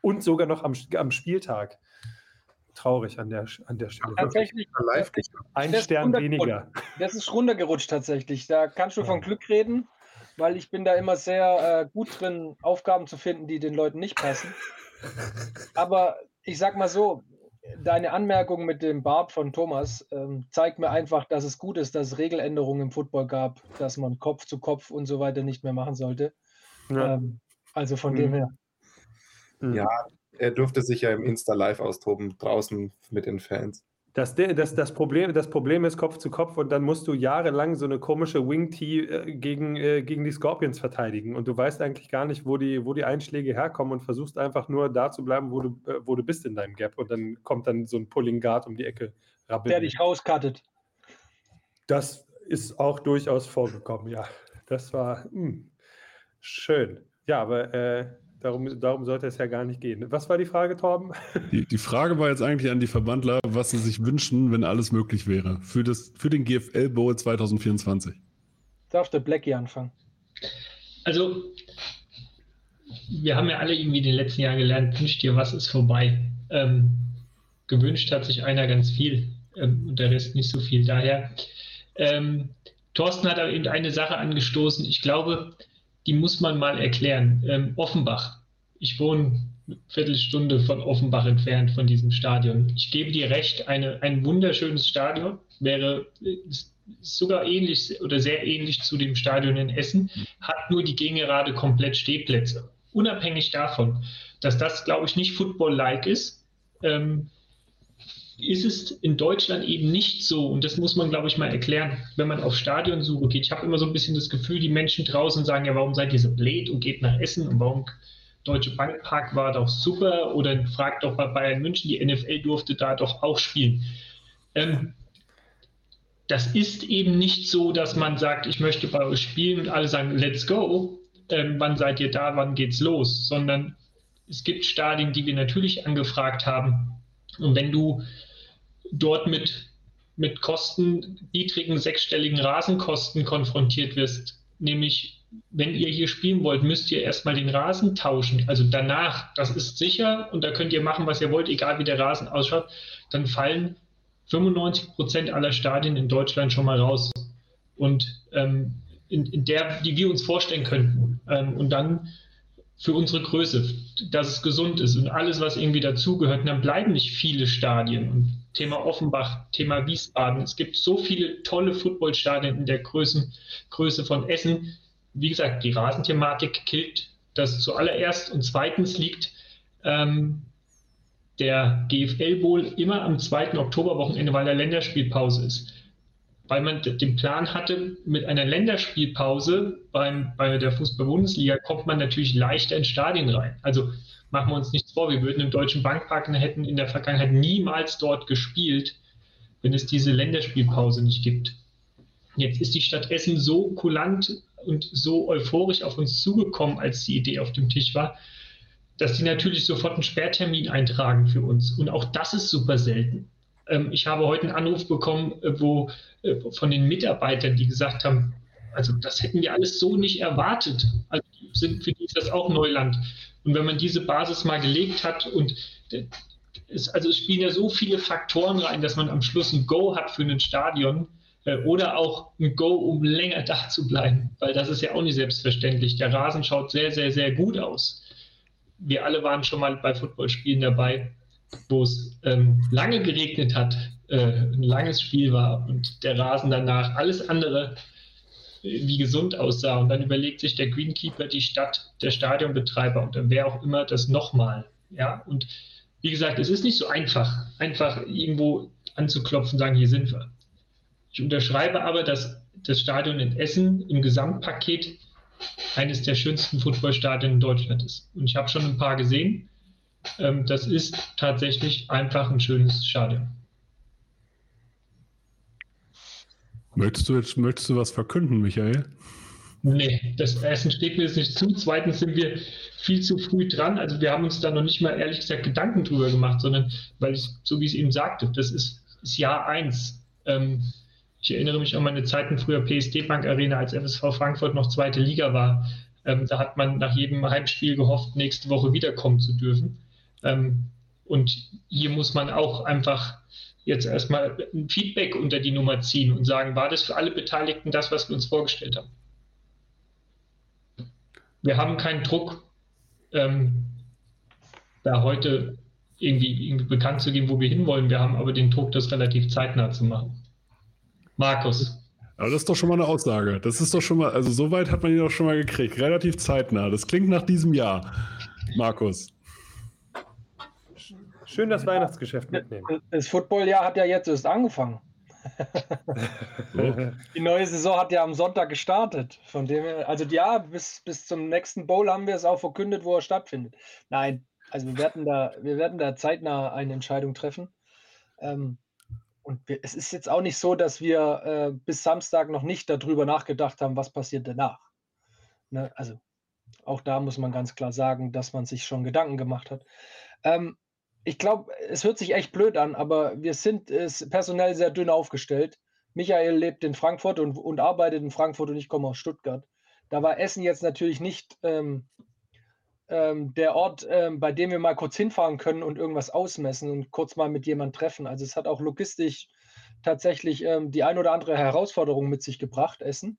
Und sogar noch am, am Spieltag. Traurig an der, an der Stelle. Tatsächlich. Ein Stern weniger. Das ist runtergerutscht tatsächlich. Da kannst du von Glück reden, weil ich bin da immer sehr äh, gut drin, Aufgaben zu finden, die den Leuten nicht passen. Aber ich sag mal so, deine Anmerkung mit dem Bart von Thomas ähm, zeigt mir einfach, dass es gut ist, dass es Regeländerungen im Football gab, dass man Kopf zu Kopf und so weiter nicht mehr machen sollte. Ja. Ähm, also von mhm. dem her. Ja, er durfte sich ja im Insta Live austoben, draußen mit den Fans. Das, das, das, Problem, das Problem ist Kopf zu Kopf und dann musst du jahrelang so eine komische Wing-Tee äh, gegen, äh, gegen die Scorpions verteidigen und du weißt eigentlich gar nicht, wo die, wo die Einschläge herkommen und versuchst einfach nur da zu bleiben, wo du, äh, wo du bist in deinem Gap und dann kommt dann so ein Pulling Guard um die Ecke. Rabbin. Der dich rauskattet. Das ist auch durchaus vorgekommen, ja. Das war mh, hm, schön. Ja, aber äh, Darum, darum sollte es ja gar nicht gehen. Was war die Frage, Torben? Die, die, Frage war jetzt eigentlich an die Verbandler, was sie sich wünschen, wenn alles möglich wäre für, das, für den GFL Bowl 2024. Darf der Blackie anfangen? Also, wir haben ja alle irgendwie in den letzten Jahren gelernt, wünscht dir was ist vorbei. Ähm, gewünscht hat sich einer ganz viel ähm, und der Rest nicht so viel. Daher, ähm, Thorsten hat aber eben eine Sache angestoßen. Ich glaube, die muss man mal erklären. Ähm, Offenbach. Ich wohne eine Viertelstunde von Offenbach entfernt von diesem Stadion. Ich gebe dir recht, eine, ein wunderschönes Stadion wäre sogar ähnlich oder sehr ähnlich zu dem Stadion in Essen, hat nur die Gegengerade komplett Stehplätze. Unabhängig davon, dass das, glaube ich, nicht Football-like ist, ähm, ist es in Deutschland eben nicht so, und das muss man, glaube ich, mal erklären, wenn man auf Stadionsuche geht. Ich habe immer so ein bisschen das Gefühl, die Menschen draußen sagen, ja, warum seid ihr so blöd und geht nach Essen und warum Deutsche Bankpark war doch super oder fragt doch bei Bayern München, die NFL durfte da doch auch spielen. Ähm, das ist eben nicht so, dass man sagt, ich möchte bei euch spielen und alle sagen, let's go. Ähm, wann seid ihr da, wann geht's los? Sondern es gibt Stadien, die wir natürlich angefragt haben. Und wenn du dort mit, mit Kosten, niedrigen sechsstelligen Rasenkosten konfrontiert wirst, nämlich wenn ihr hier spielen wollt, müsst ihr erstmal den Rasen tauschen. Also danach, das ist sicher und da könnt ihr machen, was ihr wollt, egal wie der Rasen ausschaut, dann fallen 95 Prozent aller Stadien in Deutschland schon mal raus. Und ähm, in, in, der, die wir uns vorstellen könnten. Ähm, und dann für unsere Größe, dass es gesund ist und alles, was irgendwie dazugehört. Und dann bleiben nicht viele Stadien. Und Thema Offenbach, Thema Wiesbaden. Es gibt so viele tolle Footballstadien in der Größen, Größe von Essen. Wie gesagt, die Rasenthematik killt das zuallererst. Und zweitens liegt ähm, der GFL Bowl immer am zweiten Oktoberwochenende, weil der Länderspielpause ist weil man den Plan hatte, mit einer Länderspielpause beim, bei der Fußball-Bundesliga kommt man natürlich leichter in Stadien rein. Also machen wir uns nichts vor, wir würden im Deutschen Bankpark hätten in der Vergangenheit niemals dort gespielt, wenn es diese Länderspielpause nicht gibt. Jetzt ist die Stadt Essen so kulant und so euphorisch auf uns zugekommen, als die Idee auf dem Tisch war, dass sie natürlich sofort einen Sperrtermin eintragen für uns. Und auch das ist super selten. Ähm, ich habe heute einen Anruf bekommen, äh, wo äh, von den Mitarbeitern, die gesagt haben, also das hätten wir alles so nicht erwartet. Also sind, für die ist das auch Neuland. Und wenn man diese Basis mal gelegt hat und es, also es spielen ja so viele Faktoren rein, dass man am Schluss ein Go hat für ein Stadion äh, oder auch ein Go, um länger da zu bleiben, weil das ist ja auch nicht selbstverständlich. Der Rasen schaut sehr, sehr, sehr gut aus. Wir alle waren schon mal bei Footballspielen dabei wo es ähm, lange geregnet hat, äh, ein langes Spiel war und der Rasen danach alles andere äh, wie gesund aussah. Und dann überlegt sich der Greenkeeper, die Stadt, der Stadionbetreiber und dann wer auch immer das nochmal. Ja, und wie gesagt, es ist nicht so einfach, einfach irgendwo anzuklopfen und sagen, hier sind wir. Ich unterschreibe aber, dass das Stadion in Essen im Gesamtpaket eines der schönsten Footballstadien in Deutschland ist. Und ich habe schon ein paar gesehen. Ähm, das ist tatsächlich einfach ein schönes Stadion. Möchtest du, jetzt, möchtest du was verkünden, Michael? Nee, das Essen steht mir jetzt nicht zu. Zweitens sind wir viel zu früh dran. Also wir haben uns da noch nicht mal ehrlich gesagt Gedanken drüber gemacht, sondern weil ich, so wie ich es eben sagte, das ist, ist Jahr eins. Ähm, ich erinnere mich an meine Zeiten früher PSD Bank Arena, als FSV Frankfurt noch zweite Liga war. Ähm, da hat man nach jedem Heimspiel gehofft, nächste Woche wiederkommen zu dürfen. Ähm, und hier muss man auch einfach jetzt erstmal ein Feedback unter die Nummer ziehen und sagen, war das für alle Beteiligten das, was wir uns vorgestellt haben? Wir haben keinen Druck, ähm, da heute irgendwie, irgendwie bekannt zu geben, wo wir hinwollen. Wir haben aber den Druck, das relativ zeitnah zu machen. Markus. Aber das ist doch schon mal eine Aussage. Das ist doch schon mal, also so weit hat man ihn doch schon mal gekriegt. Relativ zeitnah. Das klingt nach diesem Jahr. Markus. Schön das Weihnachtsgeschäft mitnehmen. Das Footballjahr hat ja jetzt erst angefangen. Die neue Saison hat ja am Sonntag gestartet. Von dem her, also ja, bis, bis zum nächsten Bowl haben wir es auch verkündet, wo er stattfindet. Nein, also wir werden da, wir werden da zeitnah eine Entscheidung treffen. Ähm, und wir, es ist jetzt auch nicht so, dass wir äh, bis Samstag noch nicht darüber nachgedacht haben, was passiert danach. Ne? Also auch da muss man ganz klar sagen, dass man sich schon Gedanken gemacht hat. Ähm, ich glaube, es hört sich echt blöd an, aber wir sind äh, personell sehr dünn aufgestellt. Michael lebt in Frankfurt und, und, arbeitet in Frankfurt und ich komme aus Stuttgart. Da war Essen jetzt natürlich nicht ähm, ähm, der Ort, ähm, bei dem wir mal kurz hinfahren können und irgendwas ausmessen und kurz mal mit jemandem treffen. Also es hat auch logistisch tatsächlich ähm, die ein oder andere Herausforderung mit sich gebracht, Essen.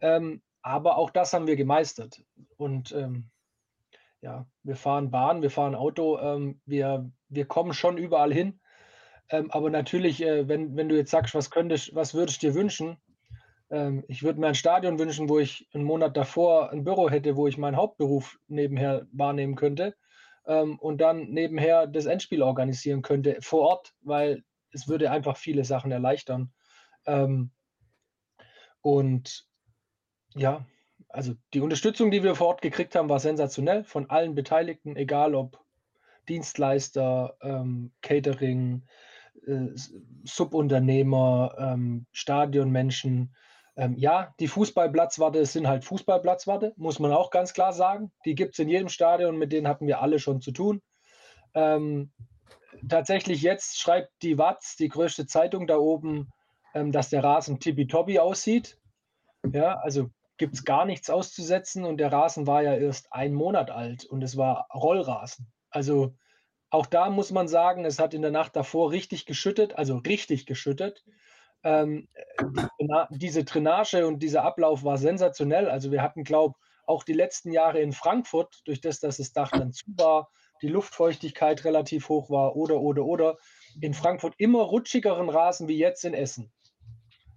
Ähm, aber auch das haben wir gemeistert. Und ähm, ja, wir fahren Bahn, wir fahren Auto, ähm, wir, wir kommen schon überall hin. Ähm, aber natürlich, äh, wenn, wenn du jetzt sagst, was könntest, was würdest du dir wünschen? Ähm, ich würde mir ein Stadion wünschen, wo ich einen Monat davor ein Büro hätte, wo ich meinen Hauptberuf nebenher wahrnehmen könnte ähm, und dann nebenher das Endspiel organisieren könnte vor Ort, weil es würde einfach viele Sachen erleichtern. Ähm, und ja, also die Unterstützung, die wir vor Ort gekriegt haben, war sensationell von allen Beteiligten, egal ob Dienstleister, ähm, Catering, äh, Subunternehmer, ähm, Stadionmenschen. Ähm, ja, die Fußballplatzwarte sind halt Fußballplatzwarte, muss man auch ganz klar sagen. Die gibt es in jedem Stadion, mit denen hatten wir alle schon zu tun. Ähm, tatsächlich jetzt schreibt die Watz, die größte Zeitung da oben, ähm, dass der Rasen tippitoppi aussieht. Ja, also gibt es gar nichts auszusetzen und der Rasen war ja erst ein Monat alt und es war Rollrasen. Also auch da muss man sagen, es hat in der Nacht davor richtig geschüttet, also richtig geschüttet. Ähm, die, diese Drainage und dieser Ablauf war sensationell. Also wir hatten, glaube ich, auch die letzten Jahre in Frankfurt, durch das, dass das Dach dann zu war, die Luftfeuchtigkeit relativ hoch war oder, oder, oder, in Frankfurt immer rutschigeren Rasen wie jetzt in Essen.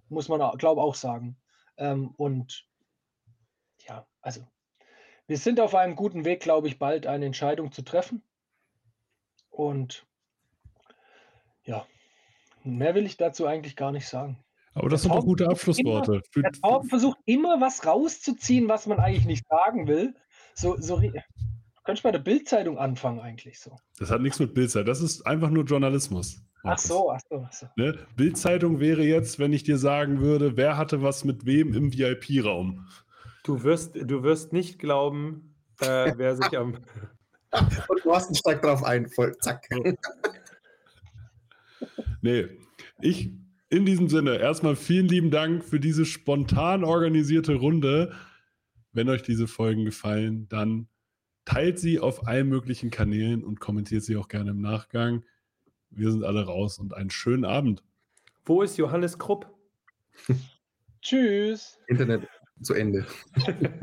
Muss man, glaube ich, auch sagen. Ähm, und ja, also wir sind auf einem guten Weg, glaube ich, bald eine Entscheidung zu treffen. Und ja, mehr will ich dazu eigentlich gar nicht sagen. Aber das sind doch gute Abschlussworte. Immer, der Torben versucht immer was rauszuziehen, was man eigentlich nicht sagen will. So, so du könntest bei der Bildzeitung anfangen eigentlich so. Das hat nichts mit Bildzeitung, das ist einfach nur Journalismus. Ach so, ach so, ach so. Ne? Bildzeitung wäre jetzt, wenn ich dir sagen würde, wer hatte was mit wem im VIP-Raum. Du wirst, du wirst nicht glauben, äh, wer sich am Und Thorsten steigt drauf ein, voll, zack. nee, ich in diesem Sinne erstmal vielen lieben Dank für diese spontan organisierte Runde. Wenn euch diese Folgen gefallen, dann teilt sie auf allen möglichen Kanälen und kommentiert sie auch gerne im Nachgang. Wir sind alle raus und einen schönen Abend. Wo ist Johannes Krupp? Tschüss. Internet zu Ende.